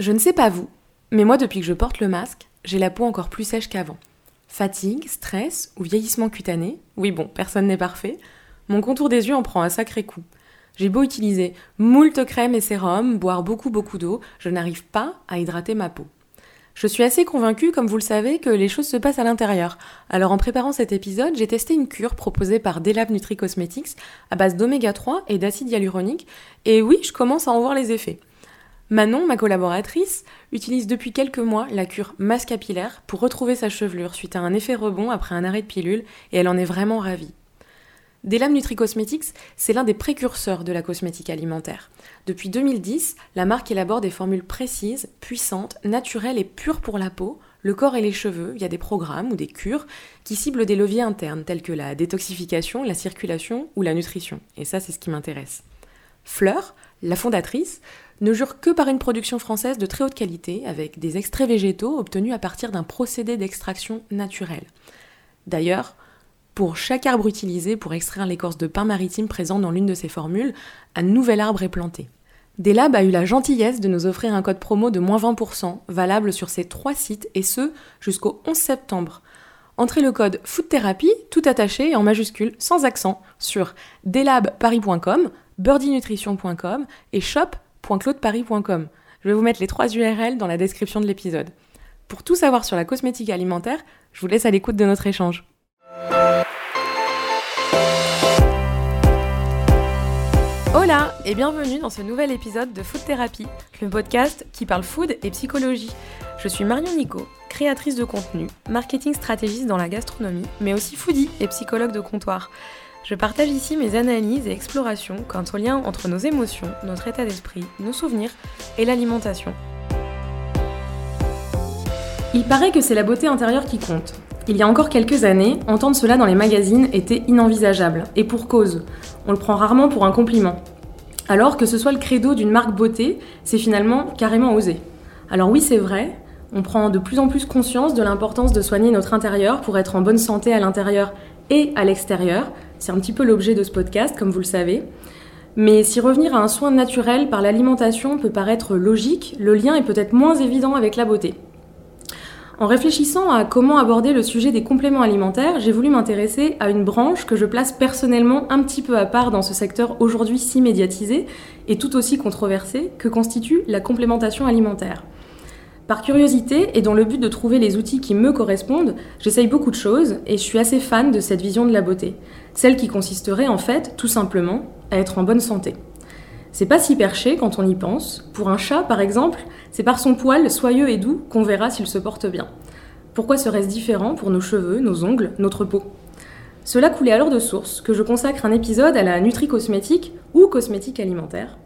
Je ne sais pas vous, mais moi depuis que je porte le masque, j'ai la peau encore plus sèche qu'avant. Fatigue, stress ou vieillissement cutané, oui bon, personne n'est parfait, mon contour des yeux en prend un sacré coup. J'ai beau utiliser moult crème et sérum, boire beaucoup beaucoup d'eau, je n'arrive pas à hydrater ma peau. Je suis assez convaincue, comme vous le savez, que les choses se passent à l'intérieur. Alors en préparant cet épisode, j'ai testé une cure proposée par Delab Nutri Cosmetics à base d'oméga 3 et d'acide hyaluronique, et oui, je commence à en voir les effets. Manon, ma collaboratrice, utilise depuis quelques mois la cure masse capillaire pour retrouver sa chevelure suite à un effet rebond après un arrêt de pilule et elle en est vraiment ravie. Delam Nutri-Cosmetics, c'est l'un des précurseurs de la cosmétique alimentaire. Depuis 2010, la marque élabore des formules précises, puissantes, naturelles et pures pour la peau, le corps et les cheveux via des programmes ou des cures qui ciblent des leviers internes tels que la détoxification, la circulation ou la nutrition. Et ça, c'est ce qui m'intéresse. Fleur, la fondatrice, ne jure que par une production française de très haute qualité, avec des extraits végétaux obtenus à partir d'un procédé d'extraction naturel. D'ailleurs, pour chaque arbre utilisé pour extraire l'écorce de pain maritime présente dans l'une de ces formules, un nouvel arbre est planté. Delab a eu la gentillesse de nous offrir un code promo de moins 20%, valable sur ces trois sites, et ce, jusqu'au 11 septembre. Entrez le code FOODTHERAPY, tout attaché et en majuscule, sans accent, sur delabparis.com, birdienutrition.com et shop Je vais vous mettre les trois URL dans la description de l'épisode. Pour tout savoir sur la cosmétique alimentaire, je vous laisse à l'écoute de notre échange. Hola et bienvenue dans ce nouvel épisode de Food Therapy, le podcast qui parle food et psychologie. Je suis Marion Nico, créatrice de contenu, marketing stratégiste dans la gastronomie, mais aussi foodie et psychologue de comptoir. Je partage ici mes analyses et explorations quant au lien entre nos émotions, notre état d'esprit, nos souvenirs et l'alimentation. Il paraît que c'est la beauté intérieure qui compte. Il y a encore quelques années, entendre cela dans les magazines était inenvisageable, et pour cause. On le prend rarement pour un compliment. Alors que ce soit le credo d'une marque beauté, c'est finalement carrément osé. Alors oui, c'est vrai, on prend de plus en plus conscience de l'importance de soigner notre intérieur pour être en bonne santé à l'intérieur et à l'extérieur, c'est un petit peu l'objet de ce podcast, comme vous le savez. Mais si revenir à un soin naturel par l'alimentation peut paraître logique, le lien est peut-être moins évident avec la beauté. En réfléchissant à comment aborder le sujet des compléments alimentaires, j'ai voulu m'intéresser à une branche que je place personnellement un petit peu à part dans ce secteur aujourd'hui si médiatisé et tout aussi controversé que constitue la complémentation alimentaire. Par curiosité et dans le but de trouver les outils qui me correspondent, j'essaye beaucoup de choses et je suis assez fan de cette vision de la beauté. Celle qui consisterait en fait, tout simplement, à être en bonne santé. C'est pas si perché quand on y pense. Pour un chat, par exemple, c'est par son poil soyeux et doux qu'on verra s'il se porte bien. Pourquoi serait-ce différent pour nos cheveux, nos ongles, notre peau? Cela coulait alors de source que je consacre un épisode à la nutri-cosmétique ou cosmétique alimentaire,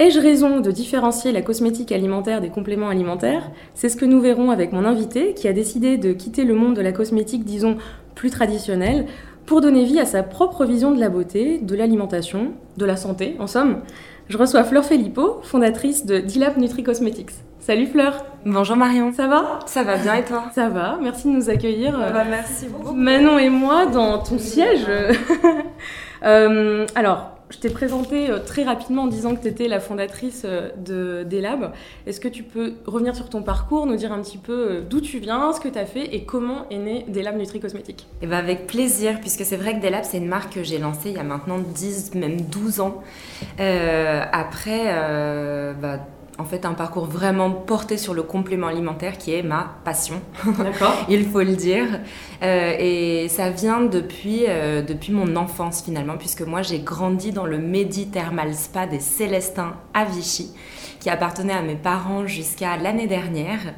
Ai-je raison de différencier la cosmétique alimentaire des compléments alimentaires? C'est ce que nous verrons avec mon invité qui a décidé de quitter le monde de la cosmétique, disons, plus traditionnelle, pour donner vie à sa propre vision de la beauté, de l'alimentation, de la santé, en somme. Je reçois Fleur Filippo, fondatrice de Dilab Nutri Cosmetics. Salut Fleur Bonjour Marion Ça va? Ça va bien et toi? Ça va, merci de nous accueillir. Bah, merci beaucoup. Manon et moi dans ton siège. euh, alors, je t'ai présenté euh, très rapidement en disant que tu étais la fondatrice euh, de Delab. Est-ce que tu peux revenir sur ton parcours, nous dire un petit peu euh, d'où tu viens, ce que tu as fait et comment est né Delab Nutri Cosmétique Et eh ben avec plaisir, puisque c'est vrai que Delab, c'est une marque que j'ai lancée il y a maintenant 10, même 12 ans. après, bah, en fait un parcours vraiment porté sur le complément alimentaire qui est ma passion. D'accord. Il faut le dire. Euh, et ça vient depuis, euh, depuis mon enfance finalement, puisque moi j'ai grandi dans le Médithermal Spa des Célestins à Vichy, qui appartenait à mes parents jusqu'à l'année dernière.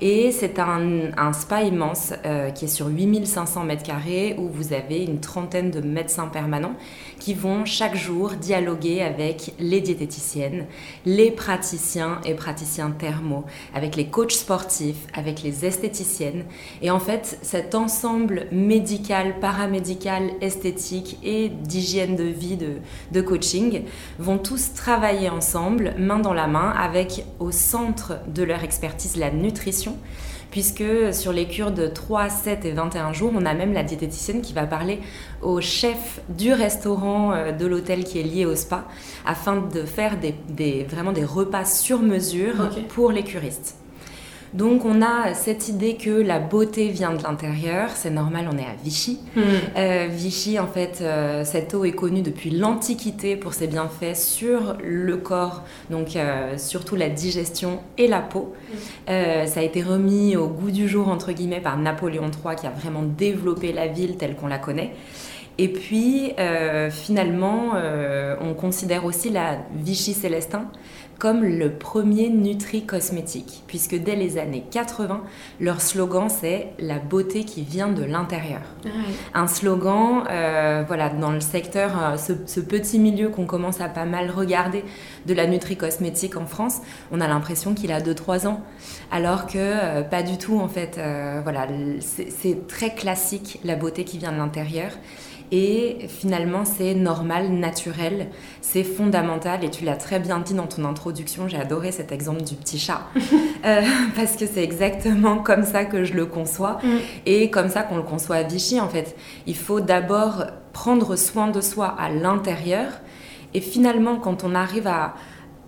Et c'est un, un, spa immense euh, qui est sur 8500 mètres carrés où vous avez une trentaine de médecins permanents qui vont chaque jour dialoguer avec les diététiciennes, les praticiens et praticiens thermaux, avec les coachs sportifs, avec les esthéticiennes. Et en fait, cet ensemble médical, paramédical, esthétique et d'hygiène de vie, de, de coaching, vont tous travailler ensemble, main dans la main, avec au centre de leur expertise la nutrition puisque sur les cures de 3, 7 et 21 jours, on a même la diététicienne qui va parler au chef du restaurant euh, de l'hôtel qui est lié au spa, afin de faire des, vraiment des repas sur mesure pour les curistes. Donc on a cette idée que la beauté vient de l'intérieur, c'est normal, on est à Vichy. Hmm. Euh, Vichy, en fait, euh, cette eau est connue depuis l'Antiquité pour ses bienfaits sur le corps, donc euh, surtout la digestion et la peau. Hmm. ça a été remis au goût du jour, entre guillemets, par Napoléon III qui a vraiment développé la ville telle qu'on la connaît. Et puis, finalement, on considère aussi la Vichy Célestin comme le premier Nutri cosmétique, puisque dès les années 80, leur slogan c'est la beauté qui vient de l'intérieur. Un slogan, euh, voilà, dans le secteur, euh, ce, petit milieu qu'on commence à pas mal regarder de la Nutri cosmétique en France, on a l'impression qu'il a 2-3 ans, alors que euh, pas du tout en fait. voilà, c'est très classique la beauté qui vient de l'intérieur. Et finalement, c'est normal, naturel, c'est fondamental. Et tu l'as très bien dit dans ton introduction, j'ai adoré cet exemple du petit chat. Euh, parce que c'est exactement comme ça que je le conçois. Mm. Et comme ça qu'on le conçoit à Vichy, en fait. Il faut d'abord prendre soin de soi à l'intérieur. Et finalement, quand on arrive à,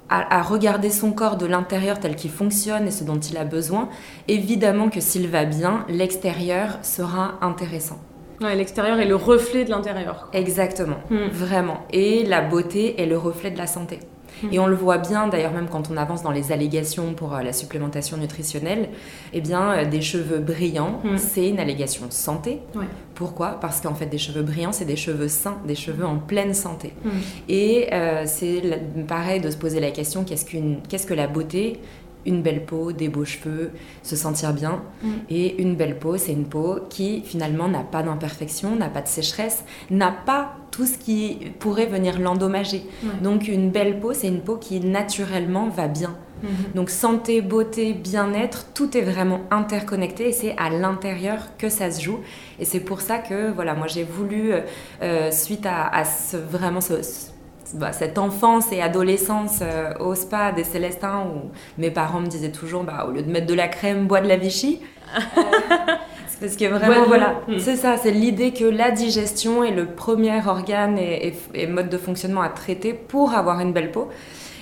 à, regarder son corps de l'intérieur tel qu'il fonctionne et ce dont il a besoin, évidemment que s'il va bien, l'extérieur sera intéressant l'extérieur est le reflet de l'intérieur. Exactement, hmm. vraiment. Et la beauté est le reflet de la santé. Hmm. Et on le voit bien d'ailleurs même quand on avance dans les allégations pour euh, la supplémentation nutritionnelle, eh bien euh, des cheveux brillants, hmm. c'est une allégation santé. Pourquoi? Parce qu'en fait des cheveux brillants, c'est des cheveux sains, des cheveux en pleine santé. Et euh, c'est pareil de se poser la question qu'est-ce qu'est-ce que la beauté? Une belle peau, des beaux cheveux, se sentir bien. Mm. Et une belle peau, c'est une peau qui finalement n'a pas d'imperfection, n'a pas de sécheresse, n'a pas tout ce qui pourrait venir l'endommager. Donc une belle peau, c'est une peau qui naturellement va bien. Mm-hmm. Donc santé, beauté, bien-être, tout est vraiment interconnecté et c'est à l'intérieur que ça se joue. Et c'est pour ça que voilà, moi j'ai voulu, euh, euh, suite à, ce, vraiment ce bah, cette enfance et adolescence euh, au spa des Célestins où mes parents me disaient toujours bah, au lieu de mettre de la crème, bois de la Vichy. parce que vraiment, voilà, hmm. c'est ça, c'est l'idée que la digestion est le premier organe et, mode de fonctionnement à traiter pour avoir une belle peau.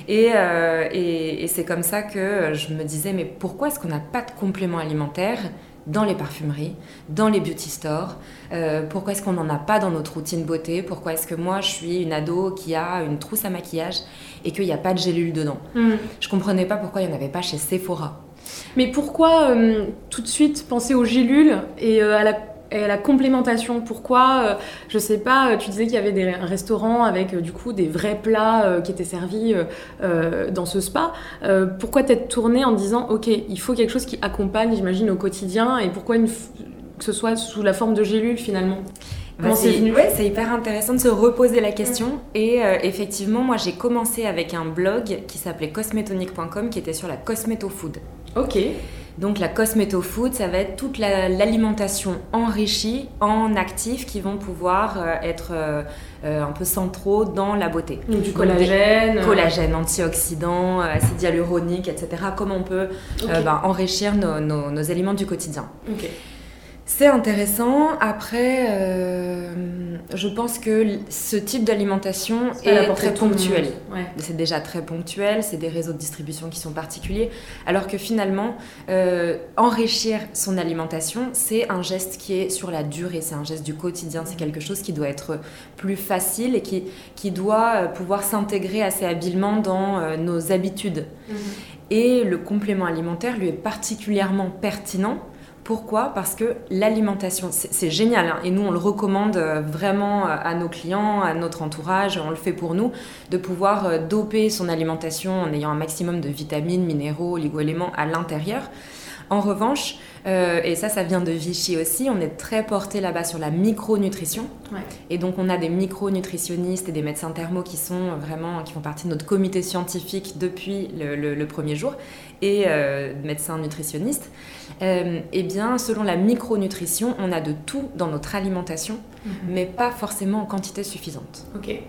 Euh, et, et c'est comme ça que je me disais, mais pourquoi est-ce qu'on n'a pas de complément alimentaire? Dans les parfumeries, dans les beauty stores euh, Pourquoi est-ce qu'on n'en a pas dans notre routine beauté? Pourquoi est-ce que moi, je suis une ado qui a une trousse à maquillage et qu'il n'y a pas de gélule dedans? Hmm. Je comprenais pas pourquoi il n'y en avait pas chez Sephora. Mais pourquoi euh, tout de suite penser aux gélules et euh, à la et la complémentation. Pourquoi euh, Je sais pas, tu disais qu'il y avait des restaurants avec euh, du coup des vrais plats euh, qui étaient servis dans ce spa. pourquoi t'être tournée en disant ok, il faut quelque chose qui accompagne, j'imagine, au quotidien et pourquoi une que ce soit sous la forme de gélules finalement? Bah, c'est hyper intéressant de se reposer la question. Et effectivement, moi j'ai commencé avec un blog qui s'appelait cosmetonique.com qui était sur la cosmétofood. Ok. Donc la cosméto food, ça va être toute l'alimentation enrichie en actifs qui vont pouvoir euh, être euh, euh, un peu centraux dans la beauté. Donc, du collagène. collagène, antioxydants, acide hyaluronique, etc. Comment on peut ben, enrichir nos, nos, aliments du quotidien. C'est intéressant. Après, euh, je pense que ce type d'alimentation est, très ponctuel. C'est déjà très ponctuel, c'est des réseaux de distribution qui sont particuliers. Alors que finalement, euh, enrichir son alimentation, c'est un geste qui est sur la durée, c'est un geste du quotidien, c'est quelque chose qui doit être plus facile et qui, qui doit euh, pouvoir s'intégrer assez habilement dans nos habitudes. Mhm. Et le complément alimentaire lui est particulièrement pertinent pourquoi? Parce que l'alimentation, c'est génial, hein. et nous on le recommande euh, vraiment euh, à nos clients, à notre entourage, on le fait pour nous, de pouvoir euh, doper son alimentation en ayant un maximum de vitamines, minéraux, oligo-éléments à l'intérieur. En revanche, et ça, ça vient de Vichy aussi, on est très porté là-bas sur la micronutrition. Et donc, on a des micronutritionnistes et des médecins thermaux qui sont vraiment, qui font partie de notre comité scientifique depuis le, premier jour, et médecins nutritionnistes. Euh, eh bien, selon la micronutrition, on a de tout dans notre alimentation, mhm. mais pas forcément en quantité suffisante. Ok.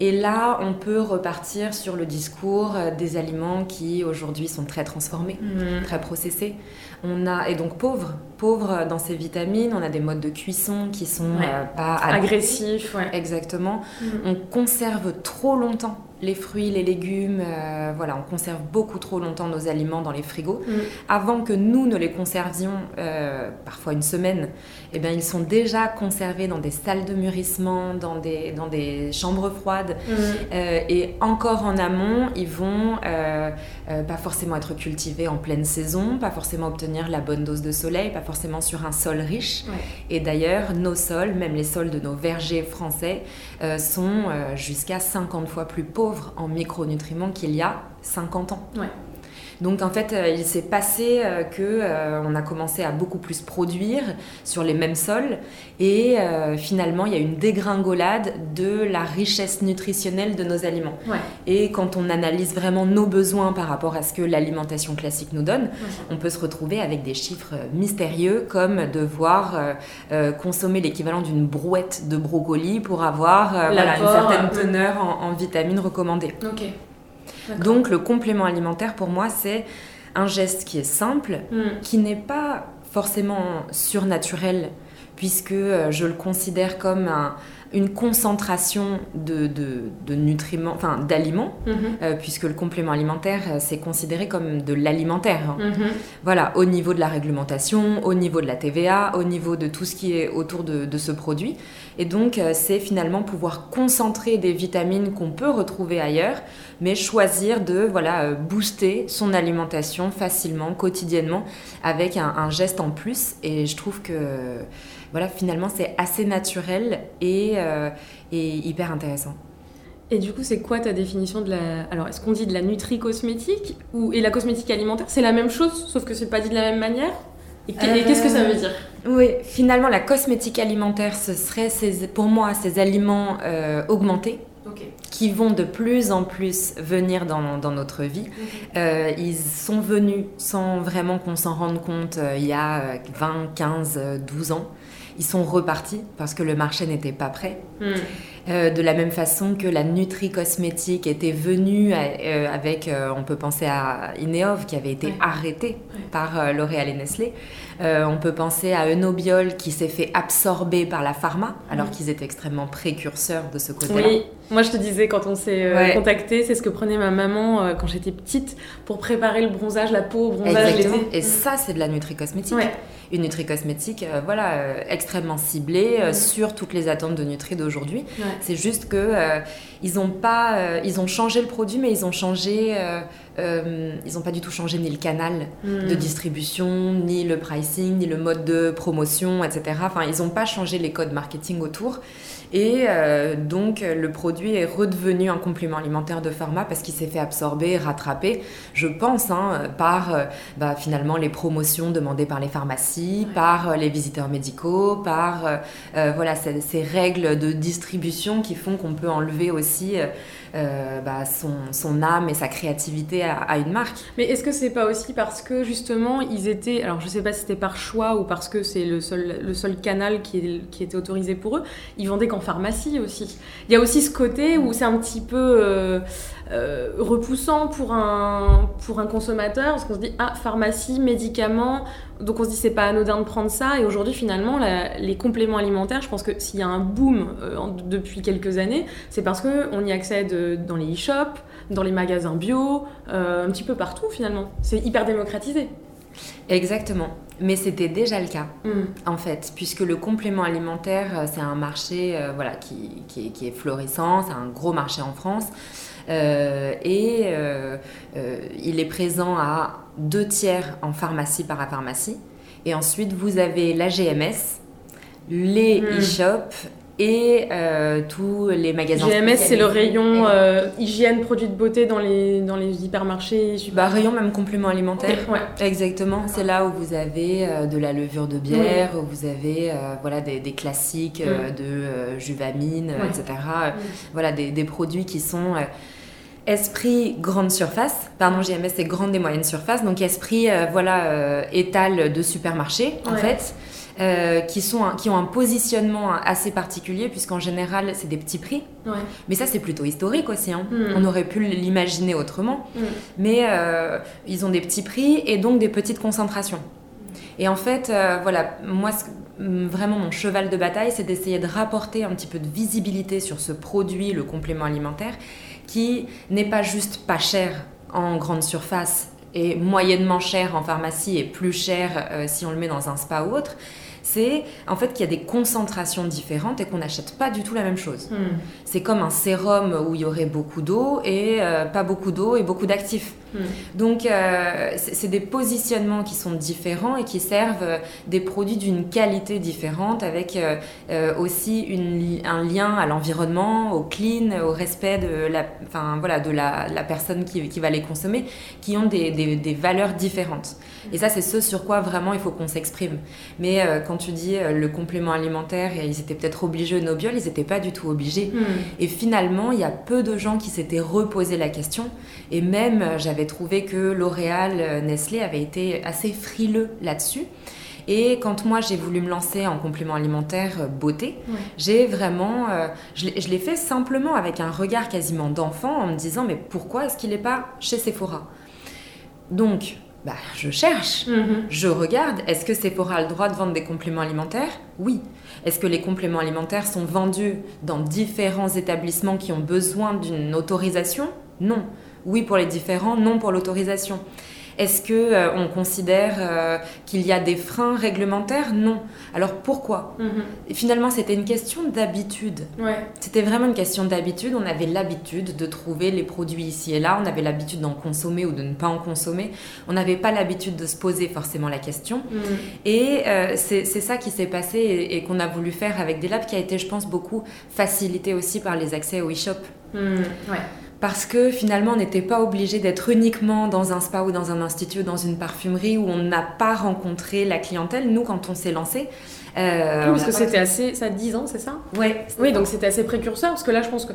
Et là, on peut repartir sur le discours euh, des aliments qui aujourd'hui sont très transformés, Mhm. très processés. On a et donc pauvres, pauvres dans ces vitamines. On a des modes de cuisson qui sont Ouais. euh, pas ad- Agressif, ouais. Exactement. Mhm. On conserve trop longtemps les fruits, les légumes. euh, voilà, on conserve beaucoup trop longtemps nos aliments dans les frigos. Mhm. Avant que nous ne les conservions, euh, parfois une semaine, eh bien, ils sont déjà conservés dans des salles de mûrissement, dans des, dans des chambres froides. Euh, et encore en amont, ils vont pas forcément être cultivés en pleine saison, pas forcément obtenir la bonne dose de soleil, pas forcément sur un sol riche. Ouais. Et d'ailleurs, nos sols, même les sols de nos vergers français, euh, sont euh, jusqu'à 50 fois plus pauvres en micronutriments qu'il y a 50 ans. Ouais. Donc en fait, euh, il s'est passé euh, que euh, on a commencé à beaucoup plus produire sur les mêmes sols et finalement il y a une dégringolade de la richesse nutritionnelle de nos aliments. Ouais. Et quand on analyse vraiment nos besoins par rapport à ce que l'alimentation classique nous donne, Ouais. on peut se retrouver avec des chiffres mystérieux comme devoir euh, consommer l'équivalent d'une brouette de brocoli pour avoir euh, voilà, une certaine teneur en, en vitamines recommandées. Donc le complément alimentaire pour moi c'est un geste qui est simple, Mhm. qui n'est pas forcément surnaturel puisque euh, je le considère comme un- une concentration de, de- de nutriments, enfin d'aliments, Mhm. euh, puisque le complément alimentaire euh, c'est considéré comme de l'alimentaire. hein. Mhm. Voilà, au niveau de la réglementation, au niveau de la TVA, au niveau de tout ce qui est autour de, de ce produit. Et donc, euh, c'est finalement pouvoir concentrer des vitamines qu'on peut retrouver ailleurs, mais choisir de voilà, booster son alimentation facilement, quotidiennement, avec un, un geste en plus. Et je trouve que voilà, finalement, c'est assez naturel et, euh, et hyper intéressant. Et du coup, c'est quoi ta définition de la. Alors, est-ce qu'on dit de la nutri-cosmétique ou... et la cosmétique alimentaire C'est la même chose, sauf que c'est pas dit de la même manière? Et qu'est- et qu'est-ce que ça veut dire? Oui, finalement, la cosmétique alimentaire, ce serait ces- pour moi ces aliments euh, augmentés qui vont de plus en plus venir dans, dans notre vie. Euh, ils sont venus sans vraiment qu'on s'en rende compte euh, il y a euh, 20, 15, euh, 12 ans. Ils sont repartis parce que le marché n'était pas prêt. Mhm. Euh, de la même façon que la nutri-cosmétique était venue à- euh, avec, euh, on peut penser à Ineov qui avait été Ouais. arrêté Ouais. par L'Oréal et Nestlé. Euh, on peut penser à Enobiol qui s'est fait absorber par la pharma alors Mhm. qu'ils étaient extrêmement précurseurs de ce côté-là. Oui, moi je te disais quand on s'est euh, Ouais. contacté, c'est ce que prenait ma maman euh, quand j'étais petite pour préparer le bronzage, la peau au bronzage Exactement. Et ça, c'est de la nutri-cosmétique. Ouais. Une nutri-cosmétique, voilà, extrêmement ciblée Mhm. sur toutes les attentes de nutri d'aujourd'hui. Ouais. C'est juste que ils ont pas, ils ont changé le produit, mais ils ont changé, euh, ils ont pas du tout changé ni le canal Mhm. de distribution, ni le pricing, ni le mode de promotion, etc. Enfin, ils n'ont pas changé les codes marketing autour. Et euh, donc, le produit est redevenu un complément alimentaire de pharma parce qu'il s'est fait absorber, rattraper, je pense, hein, par euh, bah, finalement les promotions demandées par les pharmacies, Ouais. par les visiteurs médicaux, par voilà, ces, ces règles de distribution qui font qu'on peut enlever aussi euh, bah, son, son âme et sa créativité à, une marque. Mais est-ce que c'est pas aussi parce que justement ils étaient, alors je sais pas si c'était par choix ou parce que c'est le seul, le seul canal qui était autorisé pour eux, ils vendaient qu'en pharmacie aussi. Il y a aussi ce côté où c'est un petit peu euh, euh, repoussant pour un, pour un consommateur parce qu'on se dit ah pharmacie, médicaments, donc on se dit c'est pas anodin de prendre ça et aujourd'hui finalement la- les compléments alimentaires, je pense que s'il y a un boom euh, depuis quelques années, c'est parce que on y accède euh, dans les e-shops, dans les magasins bio, euh, un petit peu partout finalement. C'est hyper démocratisé. Exactement. Mais c'était déjà le cas. Mm. en fait, puisque le complément alimentaire, c'est un marché euh, voilà, qui, qui est, qui est florissant, c'est un gros marché en France, et euh, euh, il est présent à deux tiers en pharmacie, parapharmacie, et ensuite vous avez la GMS, les Mm. e-shops et euh, tous les magasins GMS, c'est le rayon euh, hygiène, produits de beauté dans les, dans les hypermarchés. Bah, rayon même complément alimentaire. Ouais. Exactement, c'est là où vous avez euh, de la levure de bière, où vous avez euh, voilà, des, des classiques euh, de euh, juvamine, euh, Ouais. etc. Euh, Voilà, des, des produits qui sont euh, esprit grande surface, pardon, GMS c'est grande et moyenne surface, donc esprit euh, voilà, euh, étal de supermarché en Ouais. fait. euh, qui, sont qui ont un positionnement assez particulier, puisqu'en général, c'est des petits prix. Mais ça, c'est plutôt historique aussi. Hein. Hmm. On aurait pu l'imaginer autrement. Hmm. Mais euh, ils ont des petits prix et donc des petites concentrations. Et en fait, euh, voilà, moi, vraiment mon cheval de bataille, c'est d'essayer de rapporter un petit peu de visibilité sur ce produit, le complément alimentaire, qui n'est pas juste pas cher en grande surface et moyennement cher en pharmacie et plus cher si on le met dans un spa ou autre, c'est en fait qu'il y a des concentrations différentes et qu'on n'achète pas du tout la même chose. Hmm. C'est comme un sérum où il y aurait beaucoup d'eau et euh, pas beaucoup d'eau et beaucoup d'actifs. Hmm. Donc euh, c'est des positionnements qui sont différents et qui servent euh, des produits d'une qualité différente avec aussi un lien à l'environnement, au clean, au respect de la, enfin, voilà, de la, personne qui, va les consommer, qui ont des, des valeurs différentes. Et ça c'est ce sur quoi vraiment il faut qu'on s'exprime. Mais quand tu dis le complément alimentaire, ils étaient peut-être obligés au Nobiol, ils n'étaient pas du tout obligés. Hmm. Et finalement, il y a peu de gens qui s'étaient reposé la question. Et même, euh, j'avais trouvé que L'Oréal, euh, Nestlé avait été assez frileux là-dessus. Et quand moi j'ai voulu me lancer en complément alimentaire beauté, j'ai vraiment, je l'ai fait simplement avec un regard quasiment d'enfant en me disant mais pourquoi est-ce qu'il n'est pas chez Sephora? Donc bah, je cherche, mhm. je regarde. Est-ce que Sephora a le droit de vendre des compléments alimentaires? Oui. Est-ce que les compléments alimentaires sont vendus dans différents établissements qui ont besoin d'une autorisation? Non. Oui pour les différents, non pour l'autorisation. Est-ce que euh, on considère euh, qu'il y a des freins réglementaires? Non. Alors pourquoi? Mhm. Finalement, c'était une question d'habitude. C'était vraiment une question d'habitude. On avait l'habitude de trouver les produits ici et là. On avait l'habitude d'en consommer ou de ne pas en consommer. On n'avait pas l'habitude de se poser forcément la question. Mhm. Et euh, c'est ça qui s'est passé et, qu'on a voulu faire avec des labs qui a été, je pense, beaucoup facilité aussi par les accès au e-shop. Mhm. Ouais parce que finalement on n'était pas obligé d'être uniquement dans un spa ou dans un institut ou dans une parfumerie où on n'a pas rencontré la clientèle. Nous, quand on s'est lancé, euh, parce que c'était assez, ça a 10 ans, c'est ça? Ouais. Oui, donc c'était assez précurseur parce que là, je pense que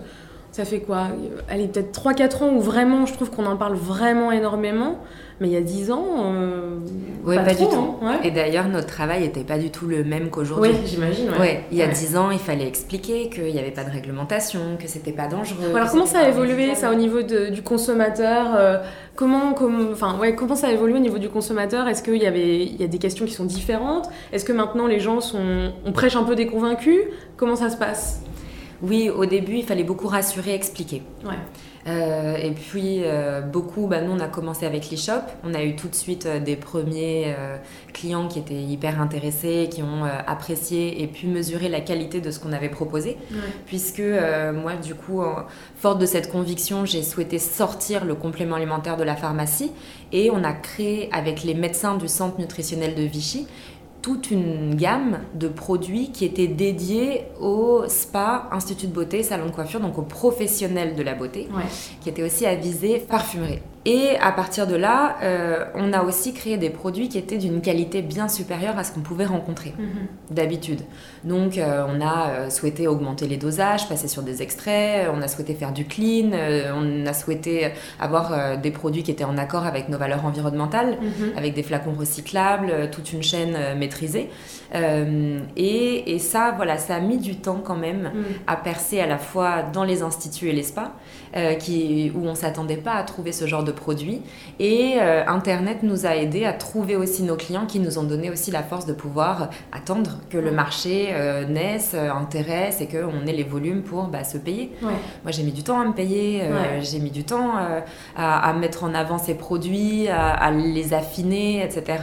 ça fait quoi? Allez, peut-être 3-4 ans où vraiment, je trouve qu'on en parle vraiment énormément. Mais il y a 10 ans, euh, pas, pas du tout. Hein, Et d'ailleurs, notre travail n'était pas du tout le même qu'aujourd'hui. Oui, j'imagine. Ouais. Il y a 10 ans, il fallait expliquer qu'il n'y avait pas de réglementation, que c'était pas dangereux. Alors, comment ça a évolué, ça, au niveau du consommateur euh, comment, enfin, ouais, comment ça a évolué au niveau du consommateur? Est-ce qu'il y, avait, il y a des questions qui sont différentes? Est-ce que maintenant, les gens sont, on prêche un peu des convaincus? Comment ça se passe? Oui, au début, il fallait beaucoup rassurer, expliquer. Ouais. Euh, et puis, euh, beaucoup, bah, nous, on a commencé avec l'e-shop. On a eu tout de suite euh, des premiers clients qui étaient hyper intéressés, qui ont apprécié et pu mesurer la qualité de ce qu'on avait proposé. Puisque moi, du coup, forte de cette conviction, j'ai souhaité sortir le complément alimentaire de la pharmacie et on a créé avec les médecins du centre nutritionnel de Vichy toute une gamme de produits qui étaient dédiés au spa, institut de beauté, salon de coiffure, donc aux professionnels de la beauté, qui étaient aussi avisés parfumerie. Et à partir de là, euh, on a aussi créé des produits qui étaient d'une qualité bien supérieure à ce qu'on pouvait rencontrer mhm. d'habitude. Donc euh, on a euh, souhaité augmenter les dosages, passer sur des extraits, on a souhaité faire du clean, on a souhaité avoir des produits qui étaient en accord avec nos valeurs environnementales, mhm. avec des flacons recyclables, toute une chaîne maîtrisée. Et, et, ça, voilà, ça a mis du temps quand même mhm. à percer à la fois dans les instituts et les spas, qui, où on s'attendait pas à trouver ce genre de produits. Et euh, Internet nous a aidé à trouver aussi nos clients qui nous ont donné aussi la force de pouvoir attendre que le marché euh, naisse, euh, intéresse et qu'on ait les volumes pour bah, se payer. Moi, j'ai mis du temps à me payer, j'ai mis du temps à, mettre en avant ces produits, à, les affiner, etc.,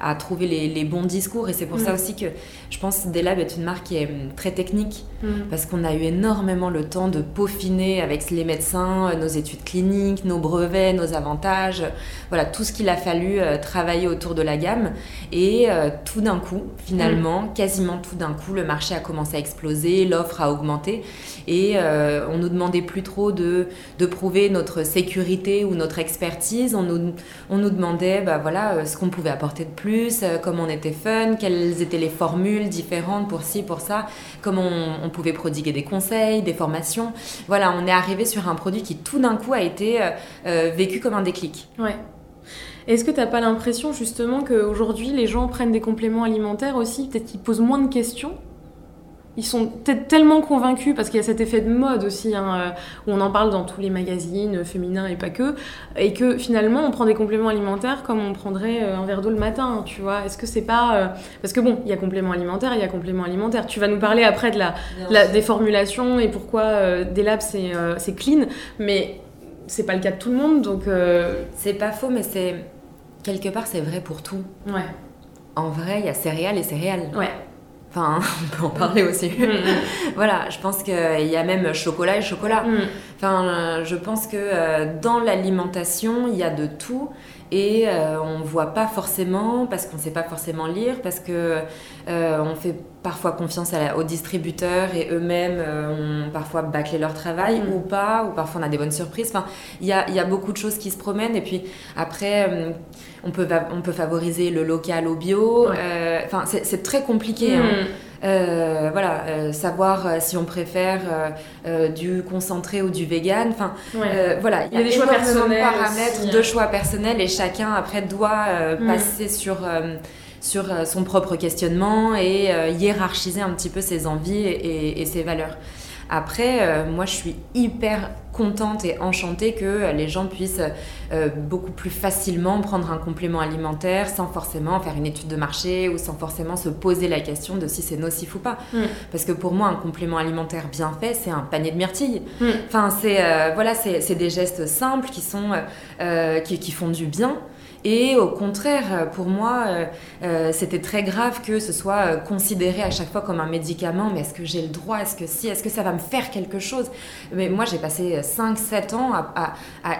à, trouver les, bons discours. Et c'est pour ça aussi que je pense que Delab est une marque qui est hum, très technique mm. parce qu'on a eu énormément le temps de peaufiner avec les médecins nos études cliniques, nos brevets nos avantages, voilà tout ce qu'il a fallu euh, travailler autour de la gamme. Et euh, tout d'un coup, finalement, mm. quasiment tout d'un coup, le marché a commencé à exploser, l'offre a augmenté et euh, on nous demandait plus trop de, de, prouver notre sécurité ou notre expertise. On nous, on nous demandait bah, voilà, ce qu'on pouvait apporter de plus, comment on était fun, quelles étaient les formules différentes pour ci, pour ça, comment on, on pouvait prodiguer des conseils, des formations. Voilà, on est arrivé sur un produit qui tout d'un coup a été vécu comme un déclic. Ouais. Est-ce que t'as pas l'impression justement qu'aujourd'hui les gens prennent des compléments alimentaires aussi, peut-être qu'ils posent moins de questions? Ils sont peut-être tellement convaincus, parce qu'il y a cet effet de mode aussi, hein, euh, où on en parle dans tous les magazines féminins et pas que, et que finalement on prend des compléments alimentaires comme on prendrait euh, un verre d'eau le matin, tu vois. Est-ce que c'est pas. Euh, parce que bon, il y a compléments alimentaires, il y a compléments alimentaires. Tu vas nous parler après de la, la des formulations et pourquoi des labs c'est clean, mais c'est pas le cas de tout le monde, donc. C'est pas faux, mais c'est. Quelque part, c'est vrai pour tout. Ouais. En vrai, il y a céréales et céréales. Ouais. Enfin, on peut en parler aussi. Mm, mm. voilà, je pense qu'il y a même chocolat et chocolat. Mm. Enfin, je pense que euh, dans l'alimentation, il y a de tout. Et euh, on ne voit pas forcément, parce qu'on ne sait pas forcément lire, parce que euh, on fait parfois confiance aux distributeurs et eux-mêmes ont parfois bâclé leur travail ou pas, ou parfois on a des bonnes surprises. Enfin, il y a, y a, beaucoup de choses qui se promènent. Et puis après, on peut, on peut favoriser le local au bio. Enfin, c'est très compliqué. Hein. Euh, voilà, euh, savoir euh, si on préfère du concentré ou du vegan. Enfin, voilà, il y a, des choix personnels, paramètres aussi, de choix personnels et chacun après doit mm. passer sur sur son propre questionnement et hiérarchiser un petit peu ses envies et ses valeurs. Après, euh, moi, je suis hyper contente et enchantée que les gens puissent euh, beaucoup plus facilement prendre un complément alimentaire sans forcément faire une étude de marché ou sans forcément se poser la question de si c'est nocif ou pas. Mm. Parce que pour moi, un complément alimentaire bien fait, c'est un panier de myrtilles. Mm. Enfin, c'est euh, voilà, c'est des gestes simples qui sont qui, qui, font du bien. Et au contraire, pour moi, euh, euh, c'était très grave que ce soit euh, considéré à chaque fois comme un médicament. Mais est-ce que j'ai le droit? Est-ce que si? Est-ce que ça va me faire quelque chose? Mais moi, j'ai passé 5-7 ans à,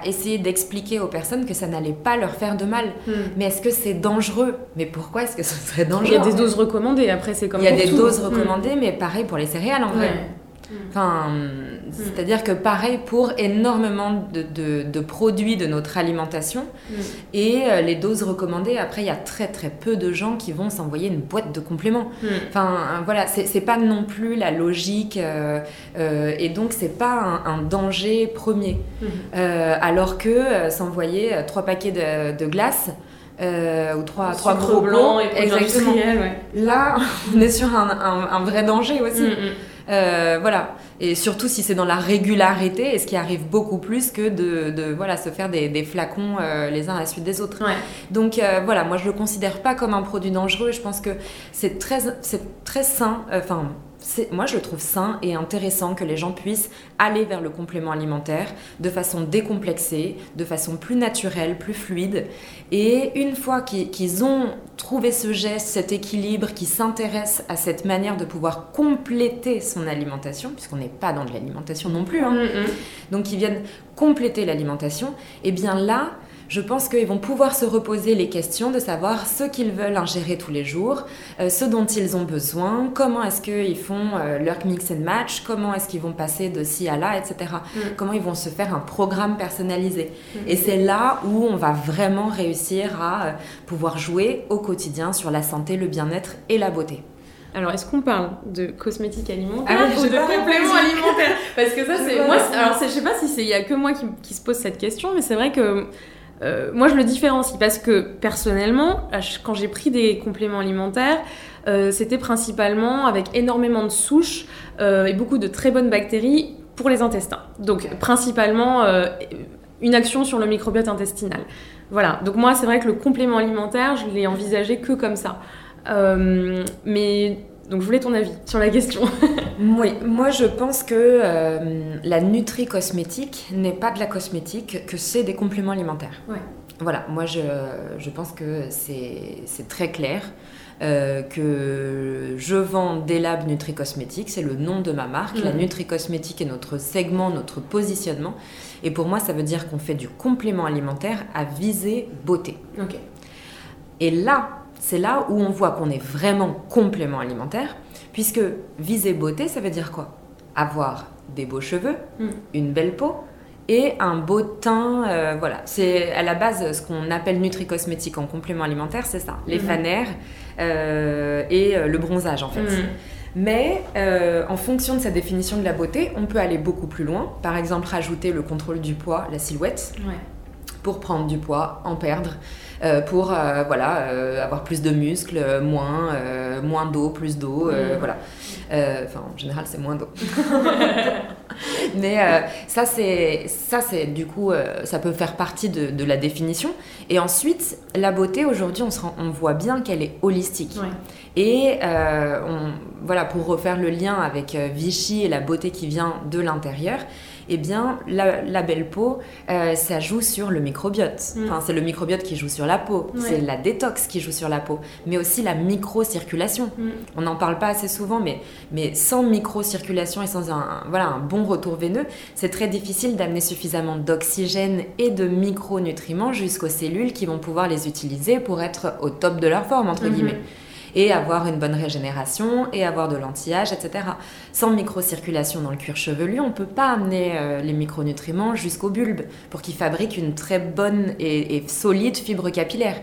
essayer d'expliquer aux personnes que ça n'allait pas leur faire de mal. Hmm. Mais est-ce que c'est dangereux? Mais pourquoi est-ce que ce serait dangereux Il y a des doses recommandées, après c'est comme Il y a des doses hmm. recommandées, mais pareil pour les céréales en vrai. Mm. Enfin, mm. c'est-à-dire que pareil pour énormément de, produits de notre alimentation mm. et euh, les doses recommandées. Après, il y a très très peu de gens qui vont s'envoyer une boîte de compléments. Enfin, euh, voilà, c'est pas non plus la logique euh, et donc c'est pas un, danger premier. alors que s'envoyer trois paquets de, glace. ou trois, trois gros blancs et exactement. Là, on est sur un, un vrai danger aussi. Euh, voilà. Et surtout si c'est dans la régularité, et ce qui arrive beaucoup plus que de, voilà, se faire des, flacons euh, les uns à la suite des autres. Donc euh, voilà, moi je le considère pas comme un produit dangereux. Je pense que c'est très, très sain. Enfin, moi je le trouve sain et intéressant que les gens puissent aller vers le complément alimentaire de façon décomplexée, de façon plus naturelle, plus fluide. Et une fois qu'ils ont trouvé ce geste, cet équilibre, qu'ils s'intéressent à cette manière de pouvoir compléter son alimentation, puisqu'on n'est pas dans de l'alimentation non plus, hein. mm, donc ils viennent compléter l'alimentation, et eh bien là, je pense qu'ils vont pouvoir se reposer les questions de savoir ce qu'ils veulent ingérer tous les jours, euh, ce dont ils ont besoin, comment est-ce qu'ils font euh, leur mix and match, comment est-ce qu'ils vont passer de ci à là, etc. Mm. Comment ils vont se faire un programme personnalisé. Mm. Et c'est là où on va vraiment réussir à euh, pouvoir jouer au quotidien sur la santé, le bien-être et la beauté. Alors, est-ce qu'on parle de cosmétiques alimentaires ah ou de compléments alimentaires Parce que ça, c'est moi. Alors, je sais pas si c'est il y a que moi qui, qui se pose cette question, mais c'est vrai que euh, moi, je le différencie parce que personnellement, quand j'ai pris des compléments alimentaires, euh, c'était principalement avec énormément de souches euh, et beaucoup de très bonnes bactéries pour les intestins. Donc, principalement une action sur le microbiote intestinal. Voilà. Donc moi, c'est vrai que le complément alimentaire, je l'ai envisagé que comme ça. mais donc je voulais ton avis sur la question. oui, moi je pense que euh, la nutri-cosmétique n'est pas de la cosmétique, que c'est des compléments alimentaires. Ouais. Voilà, moi je, je pense que c'est très clair. Euh, que je vends des labs Nutri-Cosmétique, c'est le nom de ma marque. La. Nutri-Cosmétique est notre segment, notre positionnement. Et pour moi, ça veut dire qu'on fait du complément alimentaire à viser beauté. Ok. Et là, c'est là où on voit qu'on est vraiment complément alimentaire, puisque viser beauté, ça veut dire quoi? Avoir des beaux cheveux, hmm. une belle peau et un beau teint. Euh, voilà, c'est à la base ce qu'on appelle nutri-cosmétique en complément alimentaire, c'est ça, les hmm. fanères euh, et euh, le bronzage en fait. Hmm. Mais en fonction de sa définition de la beauté, on peut aller beaucoup plus loin. Par exemple, rajouter le contrôle du poids, la silhouette. Pour prendre du poids, en perdre, euh, pour euh, voilà, euh, avoir plus de muscles, moins, moins d'eau, plus d'eau, mm. voilà. Enfin, en général, c'est moins d'eau. Mais ça, c'est ça, c'est du coup, ça peut faire partie de, de, la définition. Et ensuite, la beauté aujourd'hui, on, se on voit bien qu'elle est holistique. Et on, voilà, pour refaire le lien avec Vichy et la beauté qui vient de l'intérieur, eh bien, la, belle peau, euh, ça joue sur le microbiote. Mm. Enfin, c'est le microbiote qui joue sur la peau, c'est la détox qui joue sur la peau, mais aussi la microcirculation. Mm. On n'en parle pas assez souvent, mais, mais sans microcirculation et sans un, voilà, un bon retour veineux, c'est très difficile d'amener suffisamment d'oxygène et de micronutriments jusqu'aux cellules qui vont pouvoir les utiliser pour être au top de leur forme, entre mm-hmm. guillemets et avoir une bonne régénération et avoir de l'anti-âge, etc. Sans microcirculation dans le cuir chevelu, on ne peut pas amener euh, les micronutriments jusqu'au bulbe pour qu'il fabrique une très bonne et, solide fibre capillaire.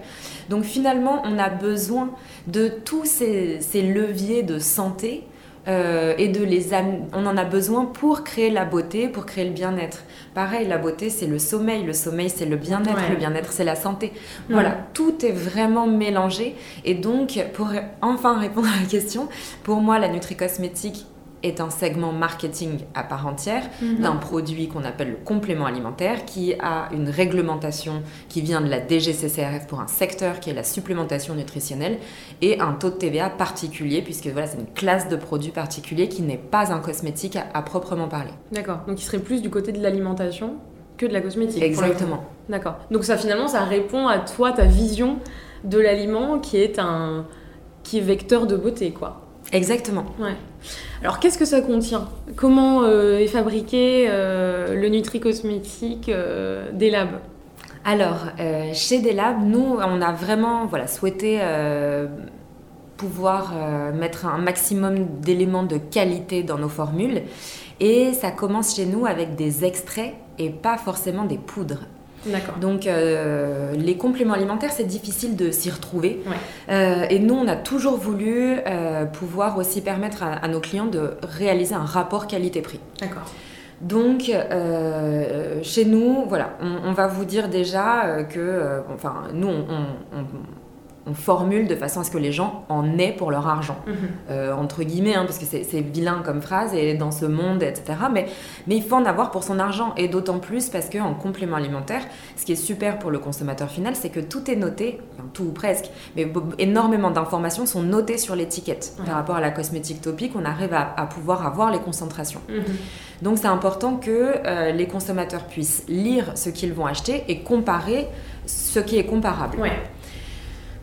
Donc finalement, on a besoin de tous ces leviers de santé euh, et de les on en a besoin pour créer la beauté, pour créer le bien-être. Pareil, la beauté c'est le sommeil, le sommeil c'est le bien-être, le bien-être c'est la santé. Voilà, tout est vraiment mélangé. Et donc pour enfin répondre à la question, pour moi la nutri-cosmétique est un segment marketing à part entière mhm. d'un produit qu'on appelle le complément alimentaire qui a une réglementation qui vient de la DGCCRF pour un secteur qui est la supplémentation nutritionnelle et un taux de TVA particulier puisque voilà, c'est une classe de produits particuliers qui n'est pas un cosmétique à, proprement parler. D'accord, donc il serait plus du côté de l'alimentation que de la cosmétique. Exactement. D'accord. Donc ça finalement ça répond à toi ta vision de l'aliment qui est un qui est vecteur de beauté quoi. Exactement. Ouais. Alors qu'est-ce que ça contient? Comment euh, est fabriqué euh, le nutri-cosmétique euh, des labs? Alors, chez des labs, nous, on a vraiment voilà, souhaité pouvoir mettre un maximum d'éléments de qualité dans nos formules. Et ça commence chez nous avec des extraits et pas forcément des poudres. Donc euh, les compléments alimentaires, c'est difficile de s'y retrouver. Euh, et nous, on a toujours voulu euh, pouvoir aussi permettre à, nos clients de réaliser un rapport qualité-prix. D'accord. Donc, chez nous, voilà, on, va vous dire déjà que, enfin, nous, on, on formule de façon à ce que les gens en aient pour leur argent. Mhm. Euh, entre guillemets, hein, parce que c'est vilain comme phrase, et dans ce monde, etc. Mais, mais il faut en avoir pour son argent, et d'autant plus parce qu'en complément alimentaire, ce qui est super pour le consommateur final, c'est que tout est noté, enfin, tout ou presque, mais énormément d'informations sont notées sur l'étiquette. Par rapport à la cosmétique topique, on arrive à, pouvoir avoir les concentrations. Mhm. Donc c'est important que euh, les consommateurs puissent lire ce qu'ils vont acheter et comparer ce qui est comparable. Ouais.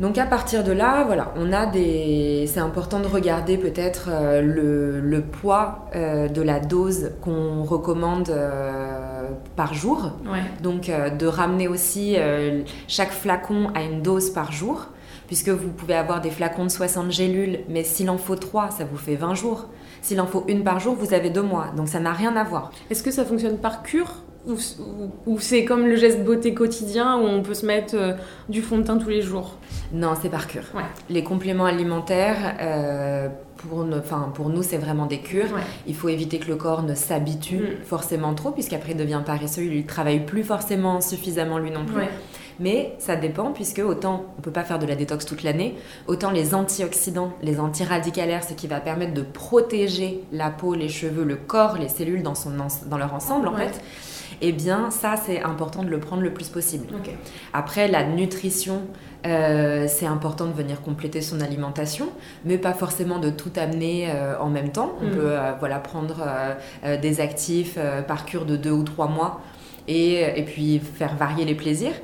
Donc à partir de là, voilà, on a des. C'est important de regarder peut-être euh, le, poids euh, de la dose qu'on recommande euh, par jour. Donc de ramener aussi chaque flacon à une dose par jour, puisque vous pouvez avoir des flacons de 60 gélules, mais s'il en faut 3, ça vous fait 20 jours. S'il en faut une par jour, vous avez deux mois. Donc ça n'a rien à voir. Est-ce que ça fonctionne par cure ou, c'est comme le geste beauté quotidien où on peut se mettre euh, du fond de teint tous les jours Non, c'est par cure. Les compléments alimentaires, euh, pour, pour nous, c'est vraiment des cures. Il faut éviter que le corps ne s'habitue mm. forcément trop, puisqu'après il devient paresseux, il ne travaille plus forcément suffisamment lui non plus. Mais ça dépend, puisque autant on ne peut pas faire de la détox toute l'année, autant les antioxydants, les antiradicalaires, ce qui va permettre de protéger la peau, les cheveux, le corps, les cellules dans, son, dans leur ensemble, en fait eh bien ça c'est important de le prendre le plus possible. Après la nutrition, euh, c'est important de venir compléter son alimentation, mais pas forcément de tout amener euh, en même temps. On mm. peut euh, voilà, prendre des actifs par cure de deux ou trois mois et, et puis faire varier les plaisirs.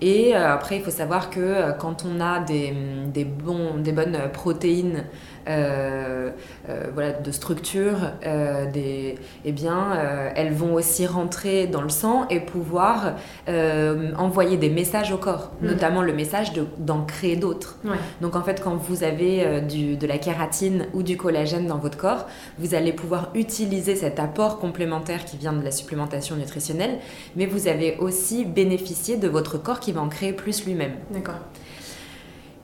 Et après, il faut savoir que quand on a des, des, bons, des bonnes protéines voilà, de structure, euh, des, eh bien, elles vont aussi rentrer dans le sang et pouvoir envoyer des messages au corps, mm. notamment le message d'en créer d'autres. Donc en fait, quand vous avez du, de la kératine ou du collagène dans votre corps, vous allez pouvoir utiliser cet apport complémentaire qui vient de la supplémentation nutritionnelle, mais vous avez aussi bénéficié de votre corps qui va en créer plus lui-même. D'accord.